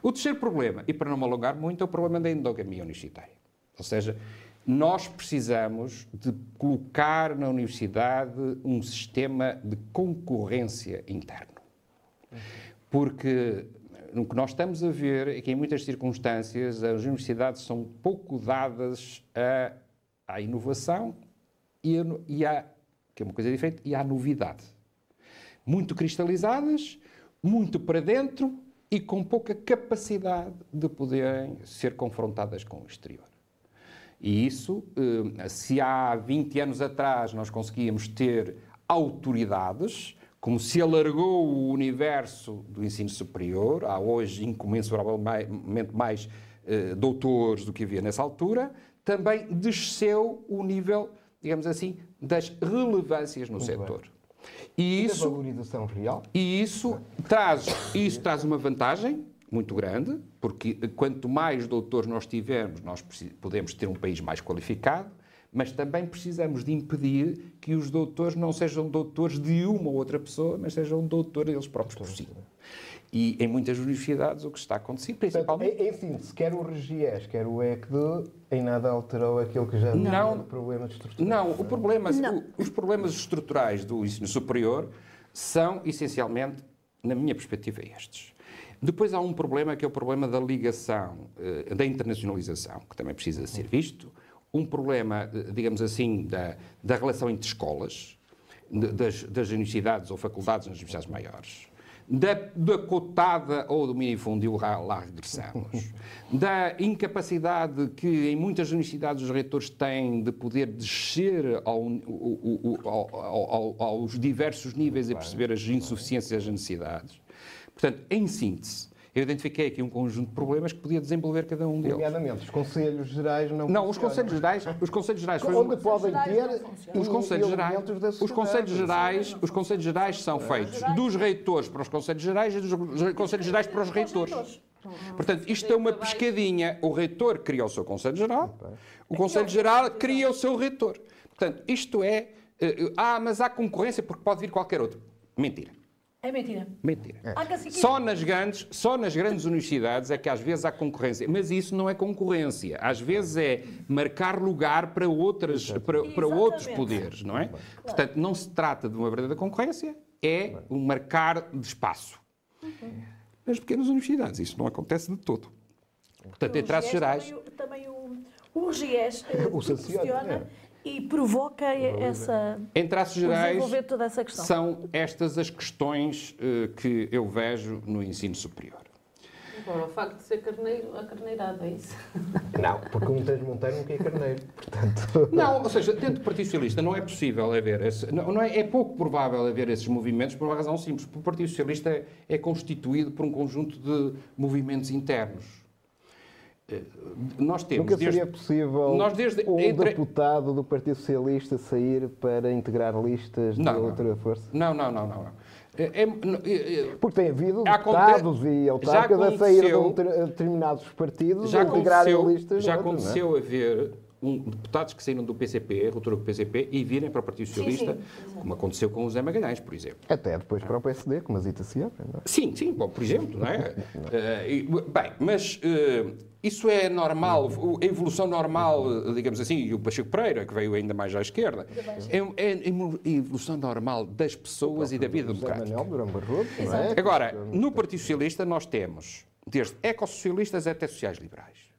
O terceiro problema, e para não me alongar muito, é o problema da endogamia universitária. Ou seja, nós precisamos de colocar na universidade um sistema de concorrência interno. Porque o que nós estamos a ver é que, em muitas circunstâncias, as universidades são pouco dadas à inovação e, e à, que é uma coisa diferente, e à novidade. Muito cristalizadas, muito para dentro, e com pouca capacidade de poderem ser confrontadas com o exterior. E isso, eh, se há 20 anos atrás nós conseguíamos ter autoridades, como se alargou o universo do ensino superior, há hoje incomensuravelmente mais eh, doutores do que havia nessa altura, também desceu o nível, digamos assim, das relevâncias no Muito setor. Bem. E isso, valorização real. E isso traz, isso traz uma vantagem muito grande, porque quanto mais doutores nós tivermos, nós podemos ter um país mais qualificado, mas também precisamos de impedir que os doutores não sejam doutores de uma ou outra pessoa, mas sejam doutores eles próprios por si. E em muitas universidades o que está acontecendo, principalmente... Portanto, em síntese, quer o RGS, quer o ECD, em nada alterou aquilo que já não, não problemas estruturais. Não, o problema, não. O, os problemas estruturais do ensino superior são, essencialmente, na minha perspectiva, estes. Depois há um problema que é o problema da ligação, eh, da internacionalização, que também precisa ser visto. Um problema, eh, digamos assim, da, da relação entre escolas, das, das universidades ou faculdades nas universidades maiores da, da cotada ou do minifúndio, lá regressamos, da incapacidade que em muitas universidades os reitores têm de poder descer ao, ao, ao, aos diversos níveis e perceber as insuficiências e as necessidades. Portanto, em síntese, eu identifiquei aqui um conjunto de problemas que podia desenvolver cada um deles. Nomeadamente, os Conselhos Gerais não Não, os Conselhos Gerais, os Conselhos Gerais foi Onde podem ter os Conselhos Gerais, os Conselhos Gerais, os Conselhos Gerais são feitos dos reitores para os Conselhos Gerais e dos Conselhos Gerais para os reitores. Portanto, isto é uma pescadinha. O reitor cria o seu Conselho Geral, o Conselho Geral cria o seu reitor. Portanto, isto é. Eh, ah, mas há concorrência porque pode vir qualquer outro. Mentira. É mentira. Mentira. Caciquismo. Só nas, grandes, só nas grandes universidades é que às vezes há concorrência. Mas isso não é concorrência. Às vezes é marcar lugar para, outras, para, para outros poderes, não é? Portanto, não se trata de uma verdadeira concorrência, é um marcar de espaço. Nas pequenas universidades isso não acontece de todo. Portanto, em O traços gerais... Também, o- também o, o GIES eh, O funciona e provoca essa. Em traços gerais, toda essa questão. são estas as questões eh, que eu vejo no ensino superior. Agora, o facto de ser carneiro, a carneirada, é isso? Não, porque um tens monteiro não quer carneiro. Portanto, Não, ou seja, dentro do Partido Socialista não é possível haver, esse, não, não é, é pouco provável haver esses movimentos por uma razão simples. porque O Partido Socialista é, é constituído por um conjunto de movimentos internos. Eh, Nós temos nunca desde- seria possível nós desde- um entre- deputado do Partido Socialista sair para integrar listas de Não, não. outra força. Não, não, não, não. não. É- é- é- é- Porque tem havido Aconte- deputados e autarcas a sair de aconteceu- um ter- determinados partidos já a integrarem aconteceu, listas já de outros, não é? aconteceu haver um, deputados que saíram do PCP, ruptura do PCP, e virem para o Partido Socialista, como aconteceu com o Zé Magalhães, por exemplo. Até depois para o PSD, como a Zita se abre, não é? Sim, sim, bom, por exemplo, não é? E, bem, mas eh, isso é normal, a evolução normal, digamos assim, e o Pacheco Pereira, que veio ainda mais à esquerda, é, é a evolução normal das pessoas e da vida José democrática. Manuel Durão Barroso, não é? Agora, no Partido Socialista nós temos desde ecossocialistas até sociais-liberais.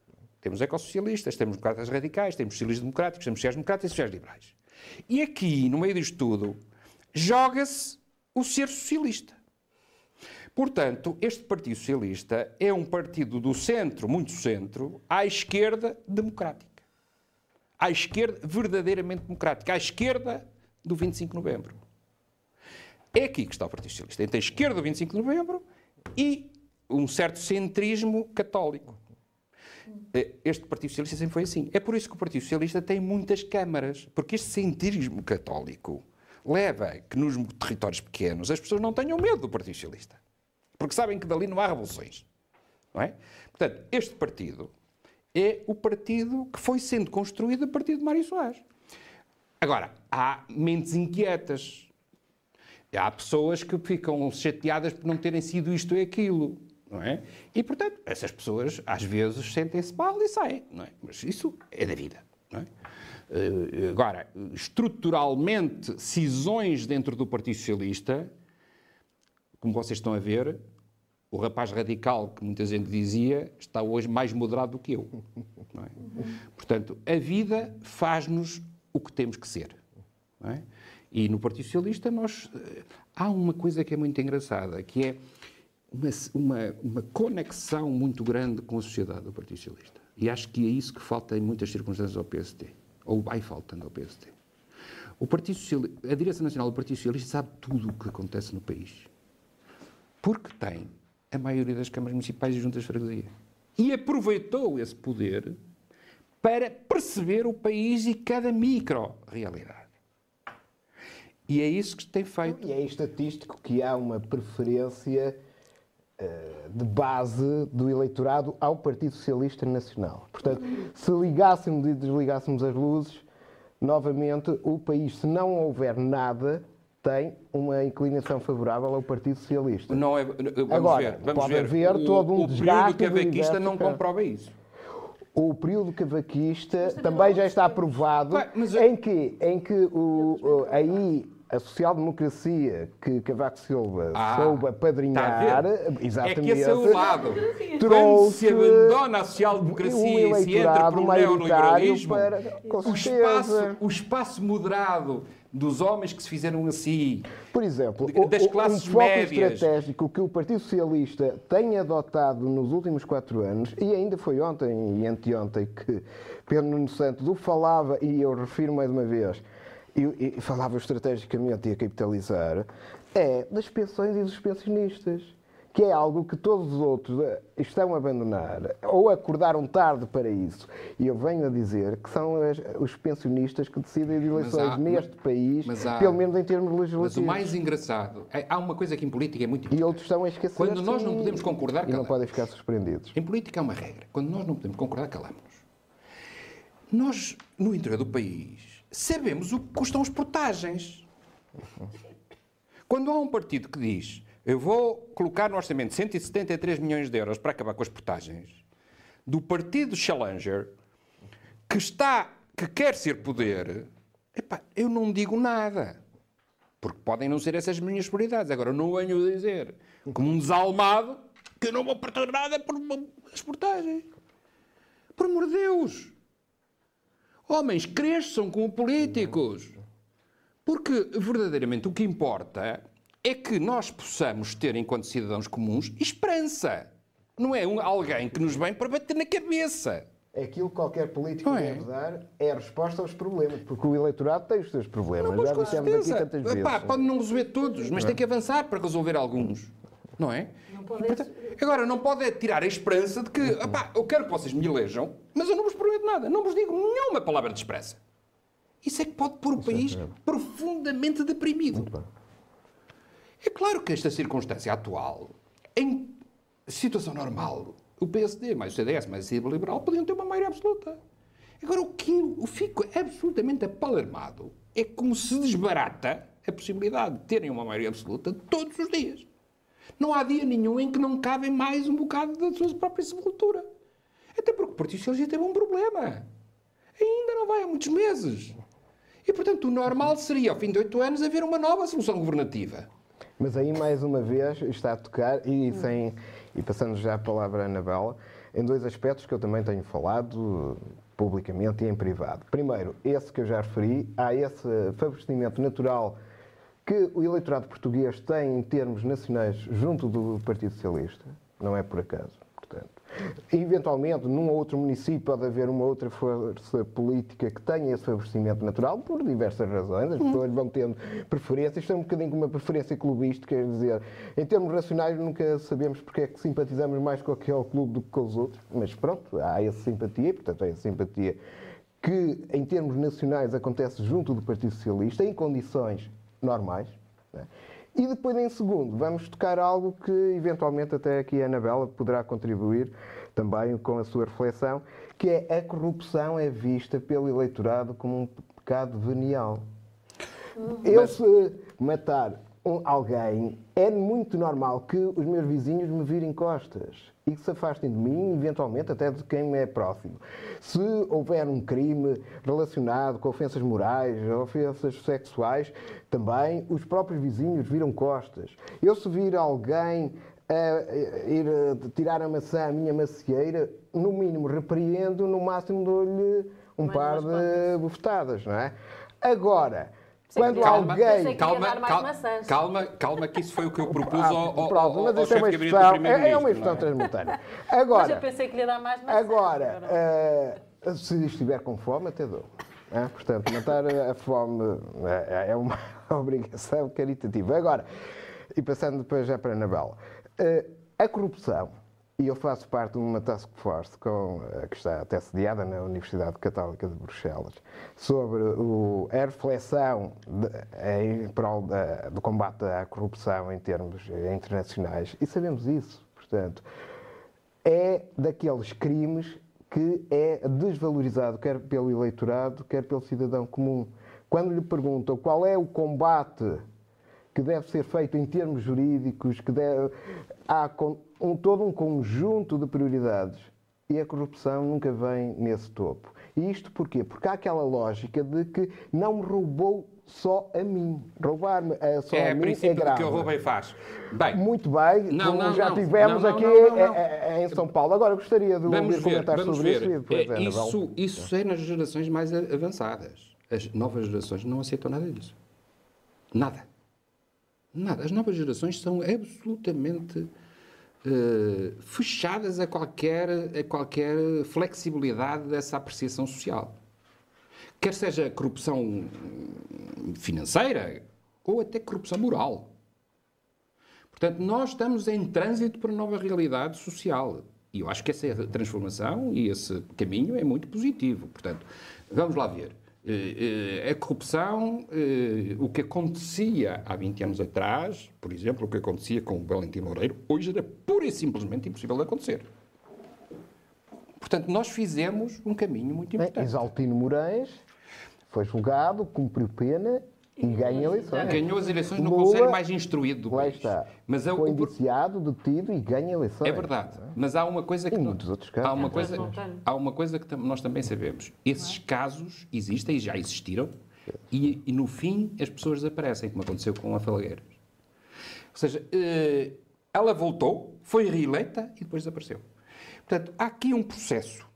Temos ecossocialistas, temos democratas radicais, temos socialistas-democráticos, temos sociais-democratas e sociais-liberais. E aqui, no meio disto tudo, joga-se o ser socialista. Portanto, este Partido Socialista é um partido do centro, muito centro, à esquerda democrática. À esquerda verdadeiramente democrática. À esquerda do 25 de novembro. É aqui que está o Partido Socialista. Entre a esquerda do 25 de novembro e um certo centrismo católico. Eh, Este Partido Socialista sempre foi assim. É por isso que o Partido Socialista tem muitas câmaras, porque este centrismo católico leva que nos territórios pequenos as pessoas não tenham medo do Partido Socialista. Porque sabem que dali não há revoluções. Não é? Portanto, este partido é o partido que foi sendo construído a partir de Mário Soares. Agora, há mentes inquietas. Há pessoas que ficam chateadas por não terem sido isto e aquilo. Não é? E, portanto, essas pessoas às vezes sentem-se mal e saem. Não é? Mas isso é da vida. Não é? Eh, Agora, estruturalmente, cisões dentro do Partido Socialista, como vocês estão a ver, o rapaz radical que muita gente dizia está hoje mais moderado do que eu. é? Portanto, a vida faz-nos o que temos que ser. é? E no Partido Socialista nós eh, há uma coisa que é muito engraçada, que é uma, uma, uma conexão muito grande com a sociedade do Partido Socialista. E acho que é isso que falta em muitas circunstâncias ao PSD. Ou vai faltando ao PSD. O Partido Socialista, a direção nacional do Partido Socialista sabe tudo o que acontece no país. Porque tem a maioria das câmaras municipais e juntas de freguesia. E aproveitou esse poder para perceber o país e cada micro-realidade. E é isso que tem feito. E é estatístico que há uma preferência de base do eleitorado ao Partido Socialista Nacional. Portanto, se ligássemos e desligássemos as luzes, novamente o país, se não houver nada, tem uma inclinação favorável ao Partido Socialista. Não é, vamos Agora, ver, vamos pode ver. haver o, todo um o desgaste período do cavaquista não comprova isso. O período cavaquista também já está aprovado, Claro, eu- em que, em que o, o- aí a social-democracia que Cavaco Silva Ah, soube apadrinhar, exatamente, É que esse é o lado. Quando trouxe se abandona a social-democracia e se entra para o neoliberalismo, para- o espaço, o espaço moderado dos homens que se fizeram assim, Por exemplo, das classes um foco médias. estratégico que o Partido Socialista tem adotado nos últimos quatro anos, e ainda foi ontem e anteontem que Pedro Nuno Santos o falava, e eu refiro mais uma vez, e, e falava estrategicamente e a capitalizar, é das pensões e dos pensionistas. Que é algo que todos os outros eh, estão a abandonar ou acordaram tarde para isso. E eu venho a dizer que são as- os pensionistas que decidem as eleições há- neste país, mas há- pelo menos em termos Mas legislativos. o mais engraçado, é, há uma coisa que em política é muito E importante. outros estão a esquecer. Quando nós não podemos concordar, E não calamos. podem ficar surpreendidos. Em política há uma regra. Quando nós não podemos concordar, calamos-nos. Nós, no interior do país, sabemos o que custam as portagens. Quando há um partido que diz eu vou colocar no orçamento 173 milhões de euros para acabar com as portagens do partido Challenger que está, que quer ser poder, epá, eu não digo nada. Porque podem não ser essas minhas prioridades. Agora, não venho dizer, como um desalmado, que eu não vou partir nada por as portagens. Por amor de Deus! Homens, cresçam como políticos. Porque, verdadeiramente, o que importa é que nós possamos ter, enquanto cidadãos comuns, esperança. Não é um, alguém que nos vem para bater na cabeça. É aquilo que qualquer político é. deve dar, é a resposta aos problemas, porque o eleitorado tem os seus problemas. Não, Já dissemos aqui tantas vezes. Epá, pode não resolver todos, mas tem que avançar para resolver alguns. Não é? Pode... Portanto, agora, não pode tirar a esperança de que epá, eu quero que vocês me elejam, mas eu não vos prometo nada. Não vos digo nenhuma palavra de esperança. Isso é que pode pôr o país profundamente deprimido. É claro que esta circunstância atual, em situação normal, o PSD, mais o CDS, mais a Liberal, podiam ter uma maioria absoluta. Agora, o que eu fico absolutamente apalermado é como se desbarata a possibilidade de terem uma maioria absoluta todos os dias. Não há dia nenhum em que não cabem mais um bocado da sua própria sepultura. Até porque o Partido Socialista teve um problema. Ainda não vai há muitos meses. E, portanto, o normal seria, ao fim de oito anos, haver uma nova solução governativa. Mas aí, mais uma vez, está a tocar, e sem e passando já a palavra à Anabela, em dois aspectos que eu também tenho falado publicamente e em privado. Primeiro, esse que eu já referi, há esse favorecimento natural que o eleitorado português tem em termos nacionais junto do Partido Socialista, não é por acaso. Eventualmente, num outro município pode haver uma outra força política que tenha esse favorecimento natural, por diversas razões. As pessoas vão tendo preferências. Isto é um bocadinho como uma preferência clubística, quer dizer, em termos racionais nunca sabemos porque é que simpatizamos mais com aquele clube do que com os outros, mas pronto, há essa simpatia, e, portanto, é essa simpatia que, em termos nacionais, acontece junto do Partido Socialista, em condições normais. Né? E depois, em segundo, vamos tocar algo que eventualmente até aqui a Anabela poderá contribuir também com a sua reflexão, que é a corrupção é vista pelo eleitorado como um pecado venial. Eu se matar alguém, é muito normal que os meus vizinhos me virem costas e que se afastem de mim, eventualmente até de quem me é próximo. Se houver um crime relacionado com ofensas morais, ofensas sexuais, também os próprios vizinhos viram costas. Eu se vir alguém a ir tirar a maçã à minha macieira, no mínimo repreendo, no máximo dou-lhe um Mais par de bufetadas, não é? Agora, quando calma, alguém. Calma, calma, calma, calma, que isso foi o que eu propus ah, ao, ao, pronto, ao, mas isso é uma expressão, é, é uma expressão é? transmontânea. Agora, mas eu pensei que lhe ia dar mais maçã. Agora, uh, se estiver com fome, até dou. É? Portanto, matar a fome é, é uma obrigação caritativa. Agora, e passando depois já para a Anabela, uh, a corrupção e eu faço parte de uma task force com, eh, que está até sediada na Universidade Católica de Bruxelas sobre o, a reflexão de, em prol da, do combate à corrupção em termos internacionais. E sabemos isso, portanto. É daqueles crimes que é desvalorizado quer pelo eleitorado, quer pelo cidadão comum. Quando lhe perguntam qual é o combate que deve ser feito em termos jurídicos, que deve, há um, todo um conjunto de prioridades e a corrupção nunca vem nesse topo. E isto porquê? Porque há aquela lógica de que não me roubou só a mim. Roubar-me só é a mim é grave. que eu roubei faz. Bem, Muito bem, não, como não, já não, tivemos aqui é, é, em São Paulo. Agora gostaria de vamos ouvir comentários sobre ver. isso. E depois, é, isso, isso é nas gerações mais avançadas. As novas gerações não aceitam nada disso. Nada. Nada. As novas gerações são absolutamente uh, fechadas a qualquer, a qualquer flexibilidade dessa apreciação social. Quer seja corrupção financeira ou até corrupção moral. Portanto, nós estamos em trânsito para uma nova realidade social. E eu acho que essa transformação e esse caminho é muito positivo. Portanto, vamos lá ver. Eh, eh, a corrupção, eh, o que acontecia há 20 anos atrás, por exemplo, o que acontecia com o Valentim Loureiro, hoje era pura e simplesmente impossível de acontecer. Portanto, nós fizemos um caminho muito importante. Exaltino Moraes foi julgado, cumpriu pena E ganha eleições. Ganhou as eleições no Lula, Conselho mais instruído do Lá país. está. Mas é, o- Foi o- indiciado, detido e ganha eleições. é verdade. Mas há uma coisa que E não- muitos outros casos. há uma coisa, há uma coisa que nós também sabemos. Esses casos existem e já existiram e, e no fim as pessoas desaparecem, como aconteceu com a Falgueiras. Ou seja, eh, ela voltou, foi reeleita e depois desapareceu. Portanto, há aqui um processo.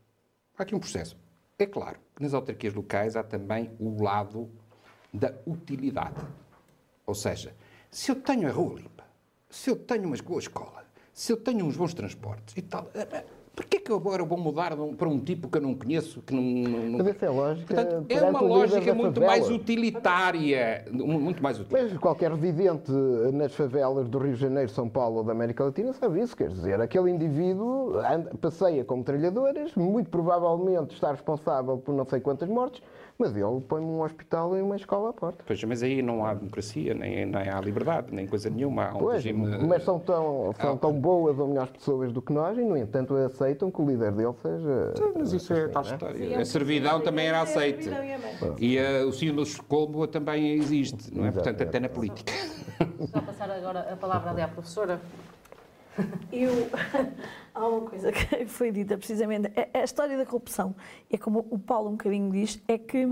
Há aqui um processo. É claro que nas autarquias locais há também o lado da utilidade. Ou seja, se eu tenho a rua limpa, se eu tenho uma boa escola, se eu tenho uns bons transportes e tal, eh, porquê que eu agora vou mudar para um tipo que eu não conheço, que não... não- não- Mas essa é a lógica. Portanto, é uma lógica muito mais utilitária. Muito mais utilitária. Mas qualquer residente nas favelas do Rio de Janeiro, São Paulo ou da América Latina sabe isso. Quer dizer, aquele indivíduo anda- passeia com metralhadoras, muito provavelmente está responsável por não sei quantas mortes, mas ele põe um hospital e uma escola à porta. Pois, mas aí não há democracia, nem, nem há liberdade, nem coisa nenhuma. Há um Pois, regime... mas são tão, são Ah, tão boas ou melhores pessoas do que nós e, no entanto, aceitam que o líder dele seja. Mas isso é tal história. A servidão também era aceite. E eh, o sino de Colbo também existe, não é? Portanto, até na política. Vou passar agora a palavra ali à professora. Eu, há uma coisa que foi dita precisamente, a, a história da corrupção, é como o Paulo um bocadinho diz, é que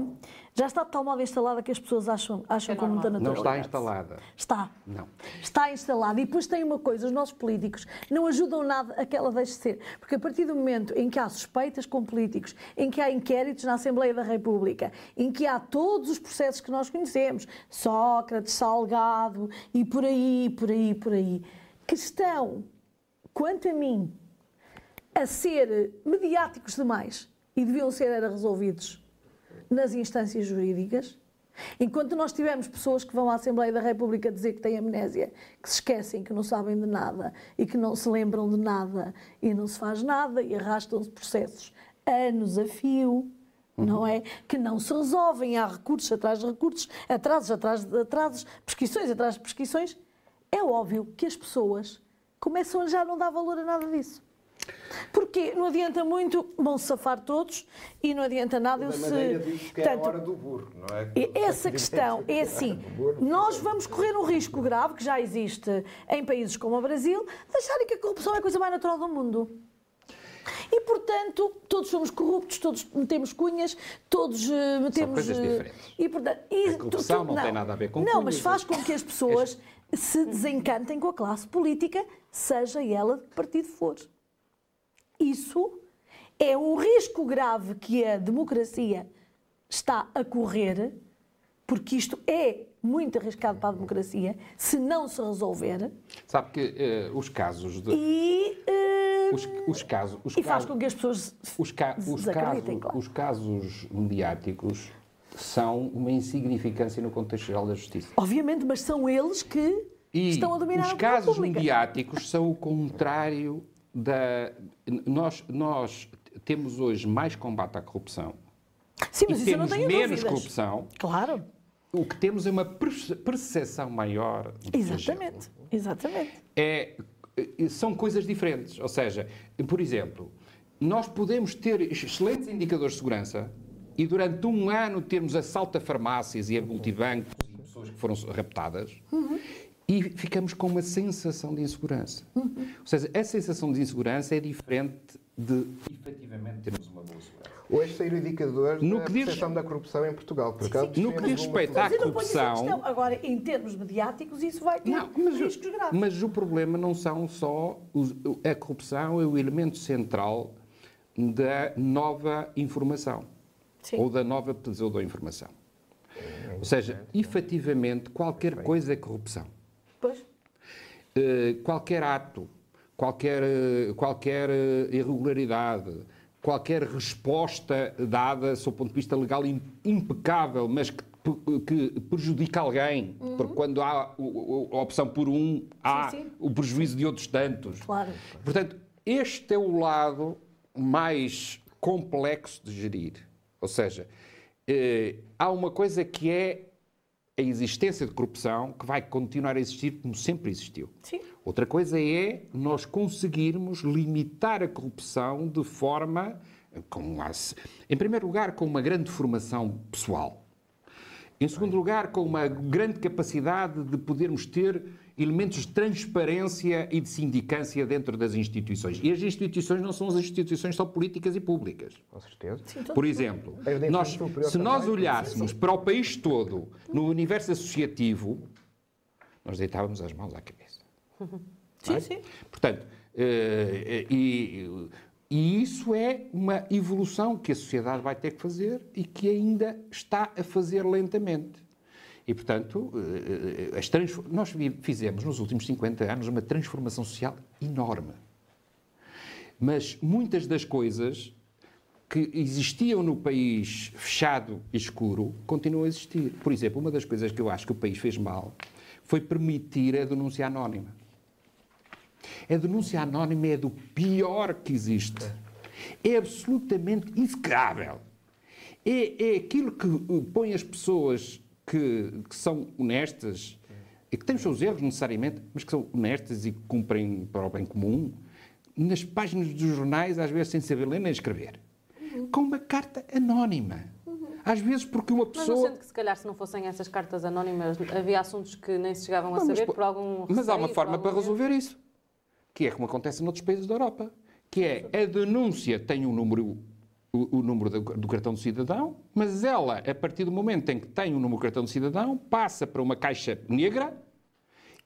já está de tal modo instalada que as pessoas acham, acham É com muita normal. Não naturalidade. está instalada. Está. Não. Está instalada. E depois tem uma coisa, os nossos políticos não ajudam nada a que ela deixe de ser. Porque a partir do momento em que há suspeitas com políticos, em que há inquéritos na Assembleia da República, em que há todos os processos que nós conhecemos, Sócrates, Salgado e por aí, por aí, por aí, que estão, quanto a mim, a ser mediáticos demais e deviam ser resolvidos nas instâncias jurídicas, enquanto nós tivermos pessoas que vão à Assembleia da República dizer que têm amnésia, que se esquecem, que não sabem de nada e que não se lembram de nada e não se faz nada e arrastam-se processos anos a fio, não é? Que não se resolvem, há recursos atrás de recursos, atrasos atrás de atrasos, prescrições atrás de prescrições. É óbvio que as pessoas começam a já não dar valor a nada disso. Porque não adianta muito, vão safar todos e não adianta nada eu se. diz que é a Portanto, hora do burro, não é? Essa questão é assim: nós vamos correr um risco grave, que já existe em países como o Brasil, de acharem que a corrupção é a coisa mais natural do mundo. E, portanto, todos somos corruptos, todos metemos cunhas, todos eh, metemos. coisas eh, diferentes. E, portanto, e A corrupção não tem nada a ver com Não, mas cunhas. faz com que as pessoas se desencantem com a classe política, seja ela de que partido for. Isso é um risco grave que a democracia está a correr, porque isto é muito arriscado para a democracia, se não se resolver, Sabe que eh, os casos de. e, eh, Os, os casos. Os e faz casos com que as pessoas os, ca- os casos, claro. os casos mediáticos são uma insignificância no contexto geral da justiça. Obviamente, mas são eles que E estão a dominar os a casos pública. mediáticos são o contrário da. Nós, nós temos hoje mais combate à corrupção Sim, mas e isso eu não temos tenho menos dúvidas. corrupção. Claro, O que temos é uma perce- percepção maior. do exatamente, exatamente. é- são coisas diferentes. Ou seja, por exemplo, nós podemos ter excelentes indicadores de segurança e durante um ano termos assalto a farmácias e a multibancos e pessoas que foram raptadas e ficamos com uma sensação de insegurança. Ou seja, a sensação de insegurança é diferente de efetivamente termos uma boa. Hoje saíram indicadores No da que diz- percepção da corrupção em Portugal. Por acaso, No que diz respeito à corrupção. Agora, em termos mediáticos, isso vai ter Não, mas, riscos graves. mas o problema não são só. os- a corrupção é o elemento central da nova informação. Sim. Ou da nova pseudo-informação. Ou seja, efetivamente, qualquer coisa é corrupção. Pois. Eh, qualquer ato, qualquer, eh, qualquer eh, irregularidade, qualquer resposta dada, sob o ponto de vista legal, im- impecável, mas que, que prejudica alguém, porque quando há a opção por um, há Sim, sim. o prejuízo de outros tantos. Claro. Portanto, este é o lado mais complexo de gerir. Ou seja, eh, há uma coisa que é a existência de corrupção que vai continuar a existir como sempre existiu. Sim. Outra coisa é nós conseguirmos limitar a corrupção de forma, com, em primeiro lugar, com uma grande formação pessoal. Em segundo lugar, com uma grande capacidade de podermos ter elementos de transparência e de sindicância dentro das instituições. E as instituições não são as instituições só políticas e públicas. Com certeza. Por exemplo, nós, se nós olhássemos para o país todo, no universo associativo, nós deitávamos as mãos à cabeça. Sim, sim. Portanto, eh, e, e isso é uma evolução que a sociedade vai ter que fazer e que ainda está a fazer lentamente. E, portanto, eh, nós fizemos nos últimos 50 anos uma transformação social enorme. Mas muitas das coisas que existiam no país fechado e escuro continuam a existir. Por exemplo, uma das coisas que eu acho que o país fez mal foi permitir a denúncia anónima. A denúncia anónima é do pior que existe. É absolutamente execrável. É, é aquilo que uh, põe as pessoas que, que são honestas e que têm os seus erros necessariamente, mas que são honestas e que cumprem para o bem comum, nas páginas dos jornais, às vezes sem saber ler nem escrever. Com uma carta anónima. Às vezes porque uma Mas não pessoa. sendo que se calhar se não fossem essas cartas anónimas, havia assuntos que nem se chegavam a Não, saber po- por algum Mas há uma forma por para resolver isso, que é como acontece noutros países da Europa, que é a denúncia tem um número, o, o número do, do cartão de cidadão, mas ela, a partir do momento em que tem o número do cartão de cidadão, passa para uma caixa negra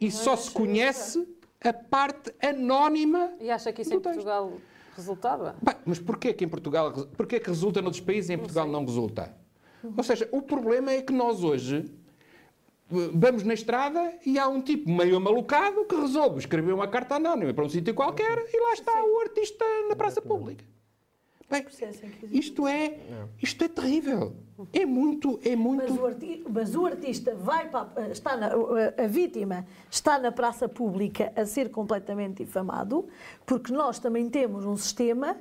e só se conhece a parte anónima. E acha que isso em. Portugal resultava? Bem, mas porquê que em Portugal, porquê que resulta noutros países e em Portugal não resulta? Ou seja, o problema é que nós hoje vamos na estrada e há um tipo meio malucado que resolve escrever uma carta anónima para um sítio qualquer e lá está o artista na praça pública. Bem, isto é, isto é terrível. É muito, é Mas muito... o, arti- mas o artista vai para, está na, a, a vítima está na praça pública a ser completamente difamado, porque nós também temos um sistema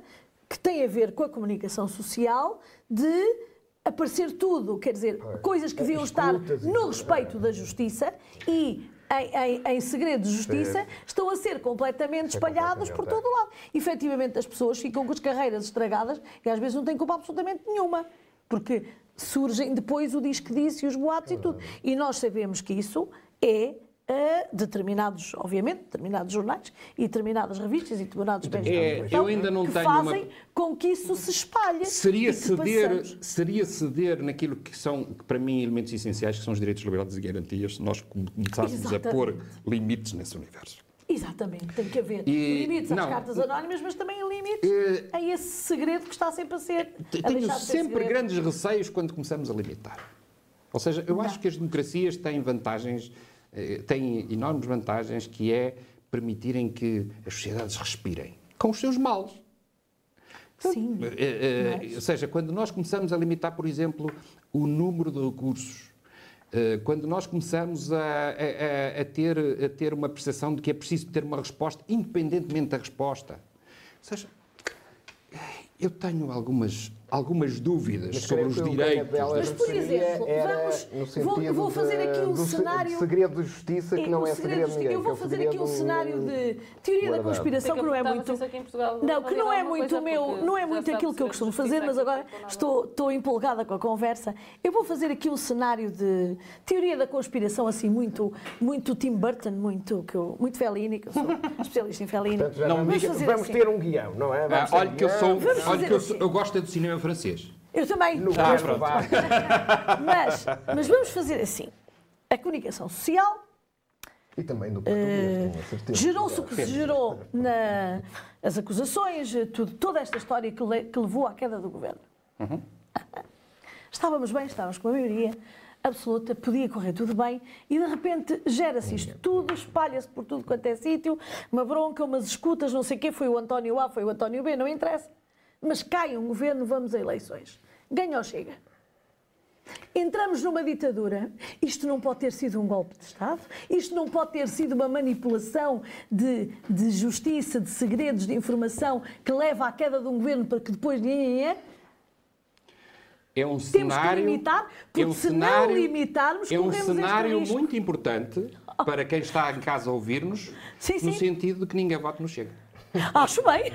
que tem a ver com a comunicação social de aparecer tudo, quer dizer, coisas que deviam estar no respeito da justiça e em, em- em segredo de justiça estão a ser completamente espalhados por todo o lado. Efetivamente, as pessoas ficam com as carreiras estragadas e às vezes não têm culpa absolutamente nenhuma, porque surgem depois o diz que disse e os boatos e tudo. E nós sabemos que isso é a determinados, obviamente, determinados jornais e determinadas revistas e determinados bens de É, comunicação eu ainda não que tenho fazem uma- com que isso se espalhe. Seria e ceder, passamos- seria ceder naquilo que são, que para mim, elementos essenciais, que são os direitos, liberdades e garantias, se nós começássemos a pôr limites nesse universo. Exatamente, tem que haver E- limites às não. cartas anónimas, mas também limites Eh, a esse segredo que está sempre a ser. a Tenho de sempre grandes receios quando começamos a limitar. Ou seja, eu acho Não. que as democracias têm vantagens, eh, têm enormes vantagens, que é permitirem que as sociedades respirem, com os seus males. Sim. Eh, eh, Mas- Ou seja, quando nós começamos a limitar, por exemplo, o número de recursos, quando nós começamos a, a- a- a ter, a ter uma percepção de que é preciso ter uma resposta, independentemente da resposta. Ou seja, eu tenho algumas, algumas dúvidas Mas sobre os direitos. Mas, por exemplo, vamos- vou- vou fazer de- aqui um do cenário- de segredo de justiça que não o é segredo de de- ninguém. Eu vou é fazer aqui um cenário de teoria da guardado. conspiração que não é muito. Portugal Não, que não é muito meu, não é muito aquilo que eu costumo fazer, mas agora não estou, estou empolgada com a conversa. Eu vou fazer aqui um cenário de teoria da conspiração assim muito, muito Tim Burton, muito que eu, muito Fellini, que eu sou especialista em Fellini. Portanto, Não vamos, vamos assim. ter um guião, não é? Ah, Vamos ter olha que eu sou, olha que eu, assim. gosto é do cinema francês. Eu também. No Ah, pronto. Mas, mas vamos fazer assim. A comunicação social E também do português, certeza. Gerou-se o que se gerou nas acusações, eh, tudo, toda esta história que, le- que levou à queda do governo. Estávamos bem, estávamos com a maioria absoluta, podia correr tudo bem e de repente gera-se isto tudo, espalha-se por tudo quanto é sítio, uma bronca, umas escutas, não sei o quê, foi o António A, foi o António B, não interessa. Mas cai um governo, vamos a eleições. Ganha ou chega? Entramos numa ditadura. Isto não pode ter sido um golpe de Estado. Isto não pode ter sido uma manipulação de, de justiça, de segredos, de informação que leva à queda de um governo para que depois. É um Temos cenário, que limitar, porque é um se cenário, não limitarmos, é um cenário muito importante para quem está em casa a ouvir-nos, no sentido de que ninguém vote no Chega. Acho bem.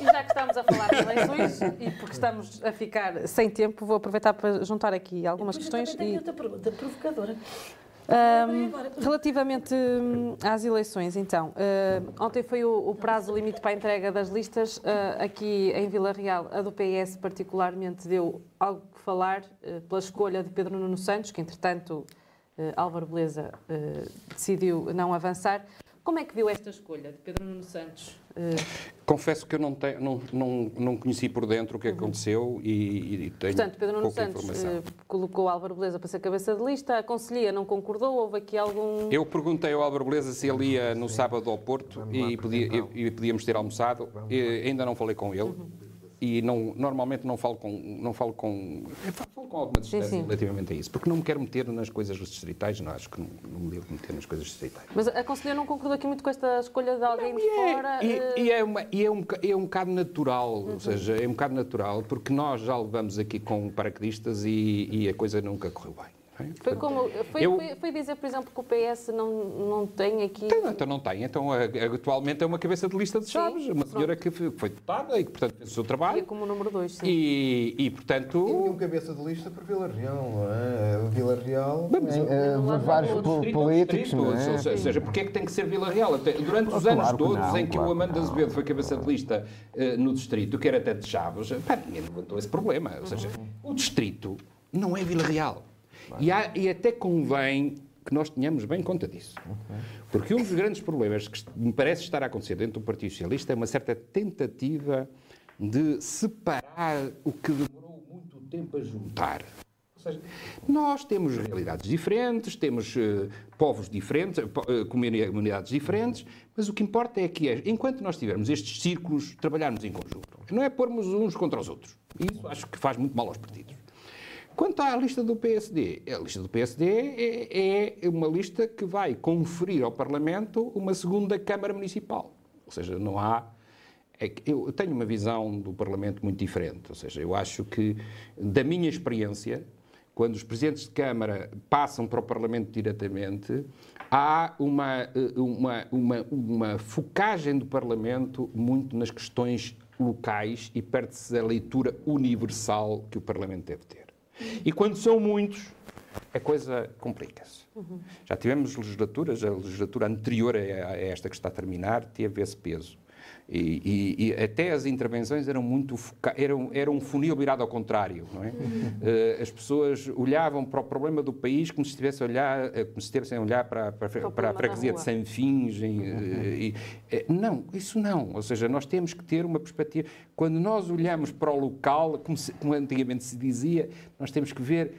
E já que estamos a falar de eleições e porque estamos a ficar sem tempo, vou aproveitar para juntar aqui algumas questões. Eu tenho E, outra pergunta provocadora. Ahm, relativamente hum, às eleições, então, ah, ontem foi o, o prazo limite para a entrega das listas. ah, aqui em Vila Real, a do PS particularmente deu algo que falar ah, pela escolha de Pedro Nuno Santos, que entretanto ah, Álvaro Beleza decidiu não avançar. Como é que viu esta escolha de Pedro Nuno Santos? Ah, Confesso que eu não, tenho, não, não, não conheci por dentro o que aconteceu e, e tenho Portanto, Pedro Nuno Santos informação. eh, colocou Álvaro Beleza para ser cabeça de lista, a Conselhia não concordou, houve aqui algum... Eu perguntei ao Álvaro Beleza se ele ia no sábado ao Porto e, podia- e- e podíamos ter almoçado. E ainda não falei com ele. E não, normalmente não falo com, não falo com, falo com alguma distância sim. relativamente a isso, porque não me quero meter nas coisas distritais, não acho que não, não me devo meter nas coisas distritais. Mas a Conselhia não concordou aqui muito com esta escolha de alguém de E é- fora. e, eh, e é, uma- e é um, é um bocado natural, Uhum. ou seja, é um bocado natural, porque nós já levamos aqui com paraquedistas e, e a coisa nunca correu bem. É? Foi, como, foi, Eu- foi, foi dizer, por exemplo, que o PS não, não tem aqui... Então, então não tem. Então, a- a- atualmente é uma cabeça de lista de Sim, chaves, uma pronto. senhora que foi deputada e que, portanto, fez o seu Ia trabalho. como número 2, sim. E, e, E portanto, nenhum cabeça de lista por Vila Real, não é? Vila Real, Vamos- lá, vários políticos, distrito, ou é? seja, ou seja, porque é que tem que ser Vila Real? Até durante os Claro anos que todos não, em que claro o Amanda. Azevedo foi cabeça de lista eh, no distrito, que era até de Chaves, pá, ninguém levantou esse problema. Ou seja, o distrito não é Vila Real. E, há- e até convém que nós tenhamos bem conta disso. Porque um dos grandes problemas que me parece estar a acontecer dentro do Partido Socialista é uma certa tentativa de separar o que demorou muito tempo a juntar. Ou seja, nós temos realidades diferentes, temos eh, povos diferentes, comuni- comunidades diferentes, mas o que importa é que, é, enquanto nós tivermos estes círculos, trabalharmos em conjunto. Não é pormos uns contra os outros. Isso acho que faz muito mal aos partidos. Quanto à lista do PSD, a lista do PSD é, é uma lista que vai conferir ao Parlamento uma segunda Câmara Municipal. Ou seja, não há. é eu tenho uma visão do Parlamento muito diferente. Ou seja, eu acho que, da minha experiência, quando os presidentes de Câmara passam para o Parlamento diretamente, há uma, eh, uma, uma, uma focagem do Parlamento muito nas questões locais e perde-se a leitura universal que o Parlamento deve ter. E quando são muitos, a coisa complica-se. Já tivemos legislaturas, a legislatura anterior a a esta que está a terminar teve esse peso. E, e- e até as intervenções eram muito eram, era um funil virado ao contrário, não é? Eh, as pessoas olhavam para o problema do país como se estivessem a olhar, eh, como se estivessem a olhar para, para, Para a freguesia de sem fins. e, eh, e- eh, não, isso não. Ou seja, nós temos que ter uma perspectiva. Quando nós olhamos para o local, como, se- como antigamente se dizia, nós temos que ver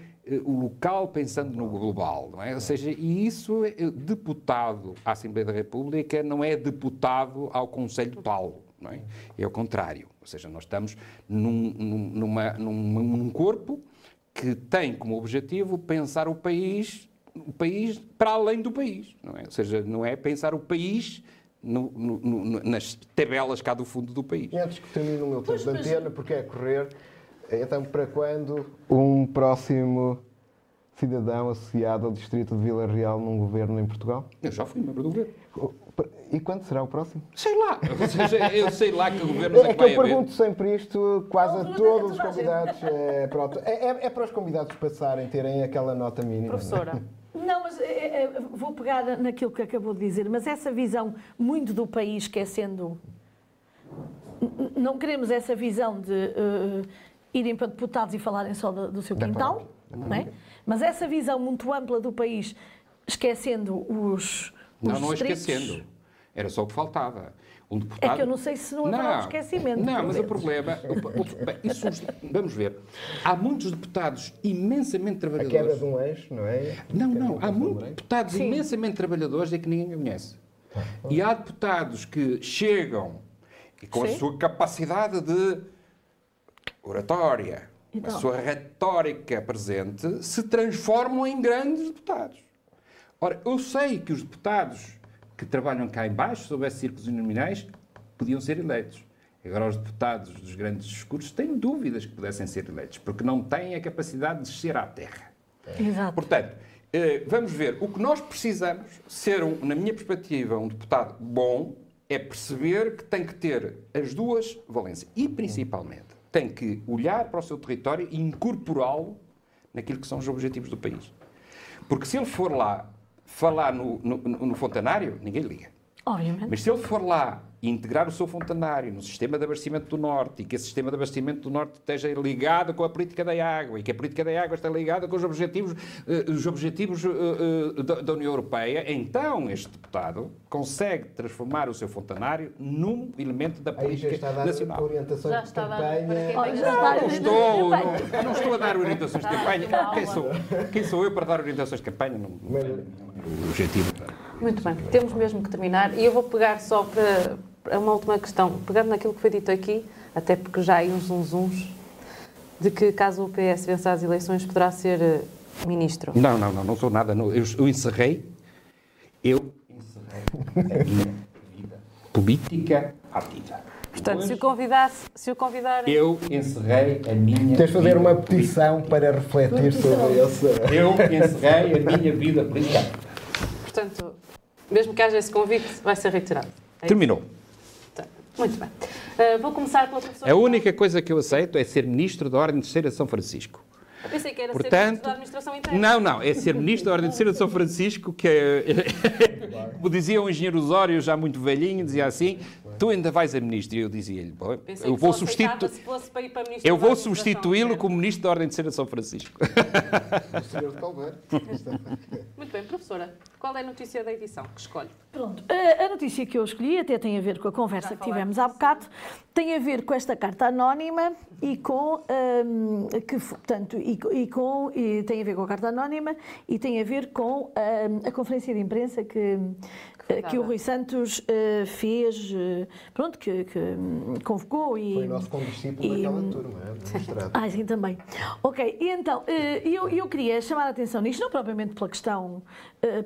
o local pensando no global, não é? Ou seja, e isso, é, eh, deputado à Assembleia da República não é deputado ao Conselho tal, não é? É o contrário. Ou seja, nós estamos num, num- numa, num, num corpo que tem como objetivo pensar o país, o país para além do país, não é? Ou seja, não é pensar o país no- no- no- nas tabelas cá do fundo do país. E antes que termine o meu tempo de antena, porque é correr, então para quando um próximo cidadão associado ao distrito de Vila Real num governo em Portugal? Eu já fui membro do governo. E quando será o próximo? Sei lá. Eu sei lá que governos é É que que eu pergunto sempre isto quase a todos os convidados. É, pronto. É- é- é para os convidados passarem, terem aquela nota mínima. não é? Professora, Não, mas é, é, vou pegar naquilo que acabou de dizer, mas essa visão muito do país esquecendo. N- Não queremos essa visão de eh, irem para deputados e falarem só do, do seu quintal, não é? mas essa visão muito ampla do país, esquecendo os. os Não, não distritos. esquecendo. Era só o que faltava. Um deputado... É que eu não sei se não haverá um esquecimento, Não, mas o problema... o- o- bem, isso, vamos ver. Há muitos deputados imensamente A quebra trabalhadores... de um eixo, não é? Não, não. Há muitos deputados Sim. imensamente trabalhadores e que ninguém conhece. E há deputados que chegam e com a Sim. sua capacidade de oratória, a Então. sua retórica presente, se transformam em grandes deputados. Ora, eu sei que os deputados que trabalham cá em baixo, sob esses círculos nominais, podiam ser eleitos. Agora, os deputados dos grandes discursos têm dúvidas que pudessem ser eleitos, porque não têm a capacidade de descer à terra. Exato. Portanto, eh, vamos ver. O que nós precisamos, ser, na minha perspectiva, um deputado bom, é perceber que tem que ter as duas valências. E, principalmente, tem que olhar para o seu território e incorporá-lo naquilo que são os objetivos do país. Porque se ele for lá falar no, no, no fontanário, ninguém liga. Obviamente. Mas se ele for lá e integrar o seu fontanário no sistema de abastecimento do Norte e que esse sistema de abastecimento do Norte esteja ligado com a política da água e que a política da água está ligada com os objetivos, uh, os objetivos uh, uh, da, da, União Europeia, então este deputado consegue transformar o seu fontanário num elemento da política Aí já está a dar nacional. orientações Já de está dar campanha. tem está. Estou, não, não estou a dar orientações de campanha. Quem sou, quem sou eu para dar orientações de campanha? Não, não tenho o objetivo. Muito bem, temos mesmo que terminar e eu vou pegar só para, para uma última questão, pegando naquilo que foi dito aqui, até porque já há aí uns zunzuns, de que caso o PS vença as eleições poderá ser eh, ministro. Não, não, não, não sou nada. não. Eu, eu encerrei, eu encerrei a minha vida política ativa. Portanto, se o convidasse, se o convidar, Eu encerrei a minha Tens de fazer vida uma política. petição para refletir sobre esse. Eu encerrei a minha vida política. portanto, mesmo que haja esse convite, vai ser reiterado. É? Terminou. Tá. Muito bem. Eh, vou começar pela professora. A única coisa que eu aceito é ser ministro da Ordem de Terceira de São Francisco. Eu pensei que era ser Portanto, ministro da administração interna. Não, não, é ser ministro da Ordem de Terceira de São Francisco, que é, como dizia o engenheiro Osório, já muito velhinho, dizia assim, tu ainda vais a ministro. E eu dizia-lhe, "Bom, Pensei eu vou, só aceitava substitu... se fosse para ir para ministro eu vou substituí-lo como ministro da Ordem de de São Francisco. Senhor. Muito bem, professora, qual é a notícia da edição que escolhe? Pronto, a, notícia que eu escolhi até tem a ver com a conversa que tivemos há bocado, tem a ver com esta carta anónima e com, hum, que, portanto, e, e com, e tem a ver com a carta anónima e tem a ver com hum, a conferência de imprensa que, eh, que o. Rui Santos eh, fez, eh, pronto, que, que, hum, convocou e... Foi o nosso condiscípulo e- daquela turma, é. Ah, sim, também. Ok, e então, eh, eu, eu queria chamar a atenção nisto, não propriamente pela questão,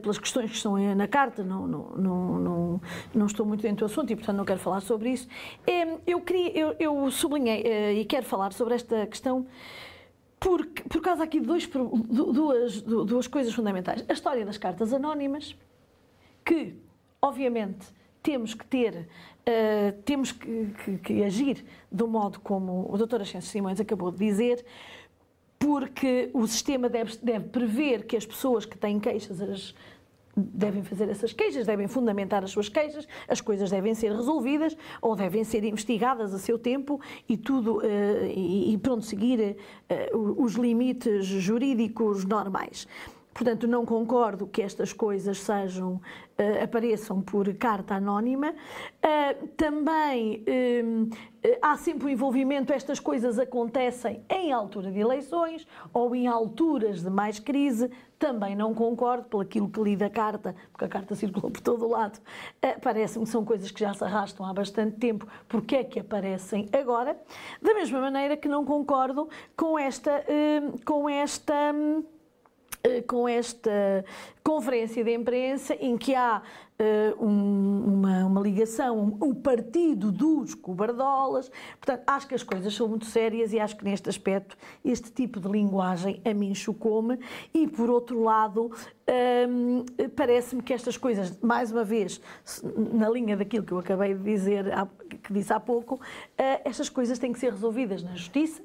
pelas questões que estão na carta, não, não, não, não, não estou muito dentro do assunto e, portanto, não quero falar sobre isso. Eh, Eu, queria, eu, eu sublinhei e quero falar sobre esta questão por, por causa aqui de dois, duas, du- duas coisas fundamentais. A história das cartas anónimas, que, obviamente, temos que ter, eh, temos que, que- que agir do modo como o Dr. Ascenso Simões acabou de dizer, porque o sistema deve, deve prever que as pessoas que têm queixas as- devem fazer essas queixas, devem fundamentar as suas queixas, as coisas devem ser resolvidas ou devem ser investigadas a seu tempo e tudo, eh, e, e pronto, seguir eh, os limites jurídicos normais. Portanto, não concordo que estas coisas sejam, apareçam por carta anónima. Eh, também eh, eh, há sempre o envolvimento, estas coisas acontecem em altura de eleições ou em alturas de mais crise. Também não concordo, pelo aquilo que li da carta, porque a carta circulou por todo o lado. eh, Parece-me que são coisas que já se arrastam há bastante tempo. Porque é que aparecem agora? Da mesma maneira que não concordo com esta. eh, Com esta hum, eh, com esta conferência de imprensa em que há eh, um- uma, uma ligação, um, o partido dos cobardolas. Portanto, acho que as coisas são muito sérias e acho que neste aspecto este tipo de linguagem a mim chocou-me. E, por outro lado, hum, parece-me que estas coisas, mais uma vez, na linha daquilo que eu acabei de dizer, que disse há pouco, eh, estas coisas têm que ser resolvidas na justiça,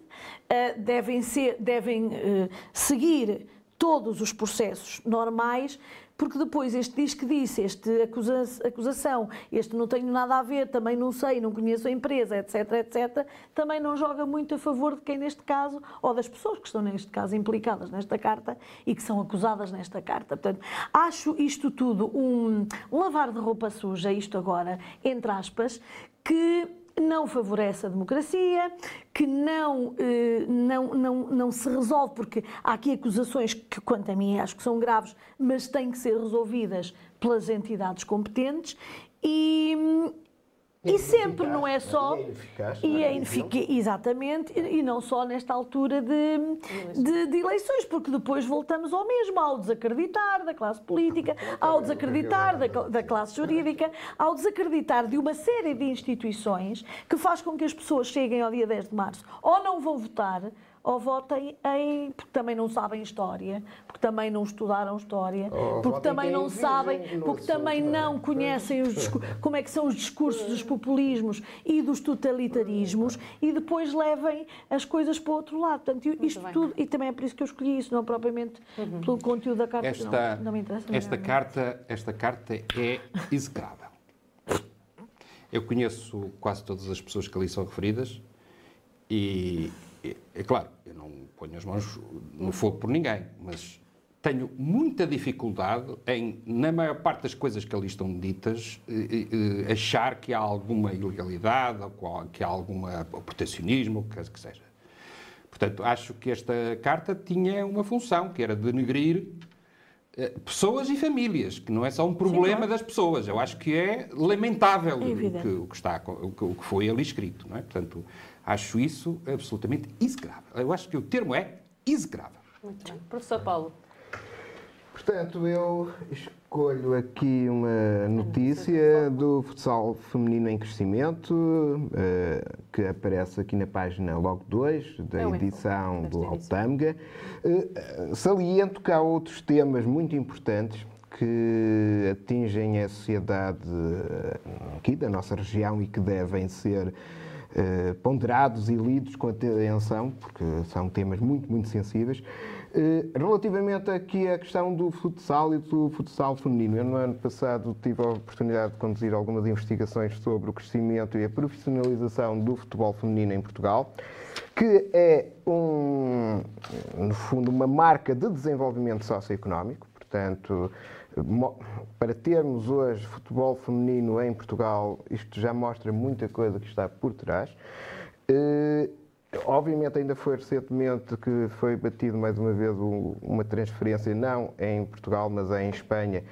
eh, devem, ser, devem eh, seguir todos os processos normais, porque depois este diz que disse, este acusa acusação, este não tenho nada a ver, também não sei, não conheço a empresa, etc, etc, também não joga muito a favor de quem neste caso, ou das pessoas que estão neste caso implicadas nesta carta e que são acusadas nesta carta. Portanto, acho isto tudo um lavar de roupa suja, isto agora, entre aspas, que não favorece a democracia, que não, eh, não, não, não se resolve, porque há aqui acusações que, quanto a mim, acho que são graves, mas têm que ser resolvidas pelas entidades competentes. E, e sempre, não é só. E é ineficaz. E é inefic- Exatamente, e e não só nesta altura de, de, de eleições, porque depois voltamos ao mesmo, ao desacreditar da classe política, ao desacreditar da, da classe jurídica, ao desacreditar de uma série de instituições que faz com que as pessoas cheguem ao dia 10 de março ou não vão votar ou votem em. porque também não sabem história, porque também não estudaram história, Ou porque também não sabem, porque também não conhecem os como é que são os discursos dos populismos e dos totalitarismos e depois levem as coisas para o outro lado. Portanto, isto tudo, e também é por isso que eu escolhi isso, não propriamente pelo conteúdo da carta, Esta, não, não me interessa. esta, carta, esta carta é execrável. Eu conheço quase todas as pessoas que ali são referidas e, é, é claro, eu não ponho as mãos no fogo por ninguém, mas tenho muita dificuldade em, na maior parte das coisas que ali estão ditas, achar que há alguma ilegalidade ou que há algum protecionismo, o que seja. Portanto, acho que esta carta tinha uma função, que era denegrir eh, pessoas e famílias, que não é só um problema claro. das pessoas. Eu acho que é lamentável É o, que, o que está, o que- o que foi ali escrito. Não é? Portanto, acho isso absolutamente execrável. Eu acho que o termo é execrável. Muito bem. Professor Paulo, Portanto, eu escolho aqui uma notícia do futsal feminino em crescimento, eh, que aparece aqui na página logo 2 da É edição do. Altâmega. Eh, Saliento que há outros temas muito importantes que atingem a sociedade eh, aqui da nossa região e que devem ser eh, ponderados e lidos com atenção, porque são temas muito, muito sensíveis. Eh, Relativamente aqui à questão do futsal e do futsal feminino, eu no ano passado tive a oportunidade de conduzir algumas investigações sobre o crescimento e a profissionalização do futebol feminino em Portugal, que é, um, no fundo, uma marca de desenvolvimento socioeconómico, portanto, para termos hoje futebol feminino em Portugal, isto já mostra muita coisa que está por trás. Eh, Obviamente ainda foi recentemente que foi batido mais uma vez um- uma transferência, não em Portugal, mas em Espanha,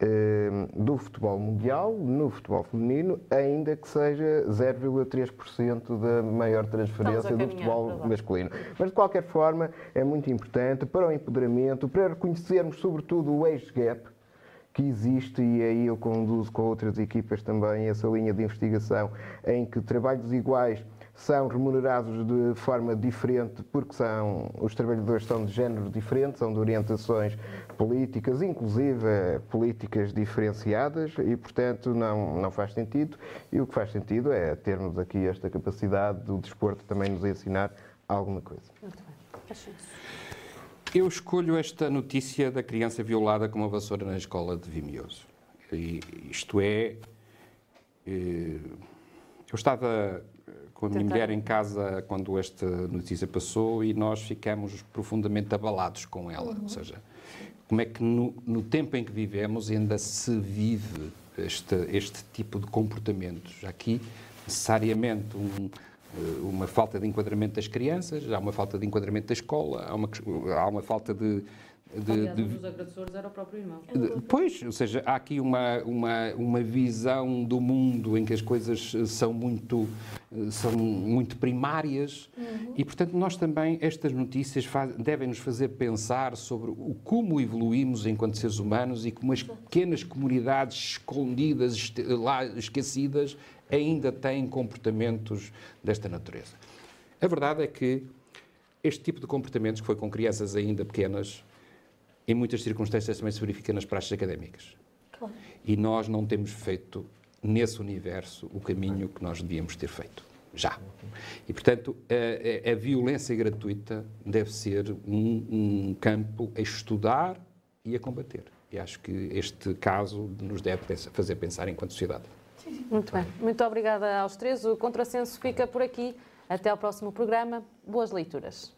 eh, do futebol mundial, no futebol feminino, ainda que seja 0,3% da maior transferência do futebol masculino. Mas de qualquer forma é muito importante para o empoderamento, para reconhecermos sobretudo o age gap, que existe e aí eu conduzo com outras equipas também essa linha de investigação em que trabalhos iguais são remunerados de forma diferente porque são, os trabalhadores são de géneros diferentes, são de orientações políticas, inclusive eh, políticas diferenciadas e, portanto, não, não faz sentido. E o que faz sentido é termos aqui esta capacidade do desporto também nos ensinar alguma coisa. muito bem. Eu escolho esta notícia da criança violada com uma vassoura na escola de Vimioso. E isto é. eh, Eu estava eh, com a minha mulher em casa quando esta notícia passou e nós ficamos profundamente abalados com ela. Ou seja, como é que no, no tempo em que vivemos ainda se vive este, este tipo de comportamentos? Aqui, necessariamente, um, uma falta de enquadramento das crianças, há uma falta de enquadramento da escola, há uma, há uma falta de. de- Aliás, de- um dos agressores era o próprio irmão. de- Pois, ou seja, há aqui uma, uma, uma visão do mundo em que as coisas eh, são muito, eh, são muito primárias e, portanto, nós também, estas notícias faz- devem nos fazer pensar sobre o, como evoluímos enquanto seres humanos e como as pequenas comunidades escondidas, lá esquecidas, ainda têm comportamentos desta natureza. A verdade é que este tipo de comportamentos, que foi com crianças ainda pequenas, em muitas circunstâncias também se verifica nas praxes académicas. Claro. E nós não temos feito, nesse universo, o caminho que nós devíamos ter feito. Já. E, portanto, a, a- violência gratuita deve ser um, um campo a estudar e a combater. E acho que este caso nos deve fazer pensar enquanto sociedade. Muito bem. Muito obrigada aos três. O Contrassenso fica por aqui. Até ao próximo programa. Boas leituras.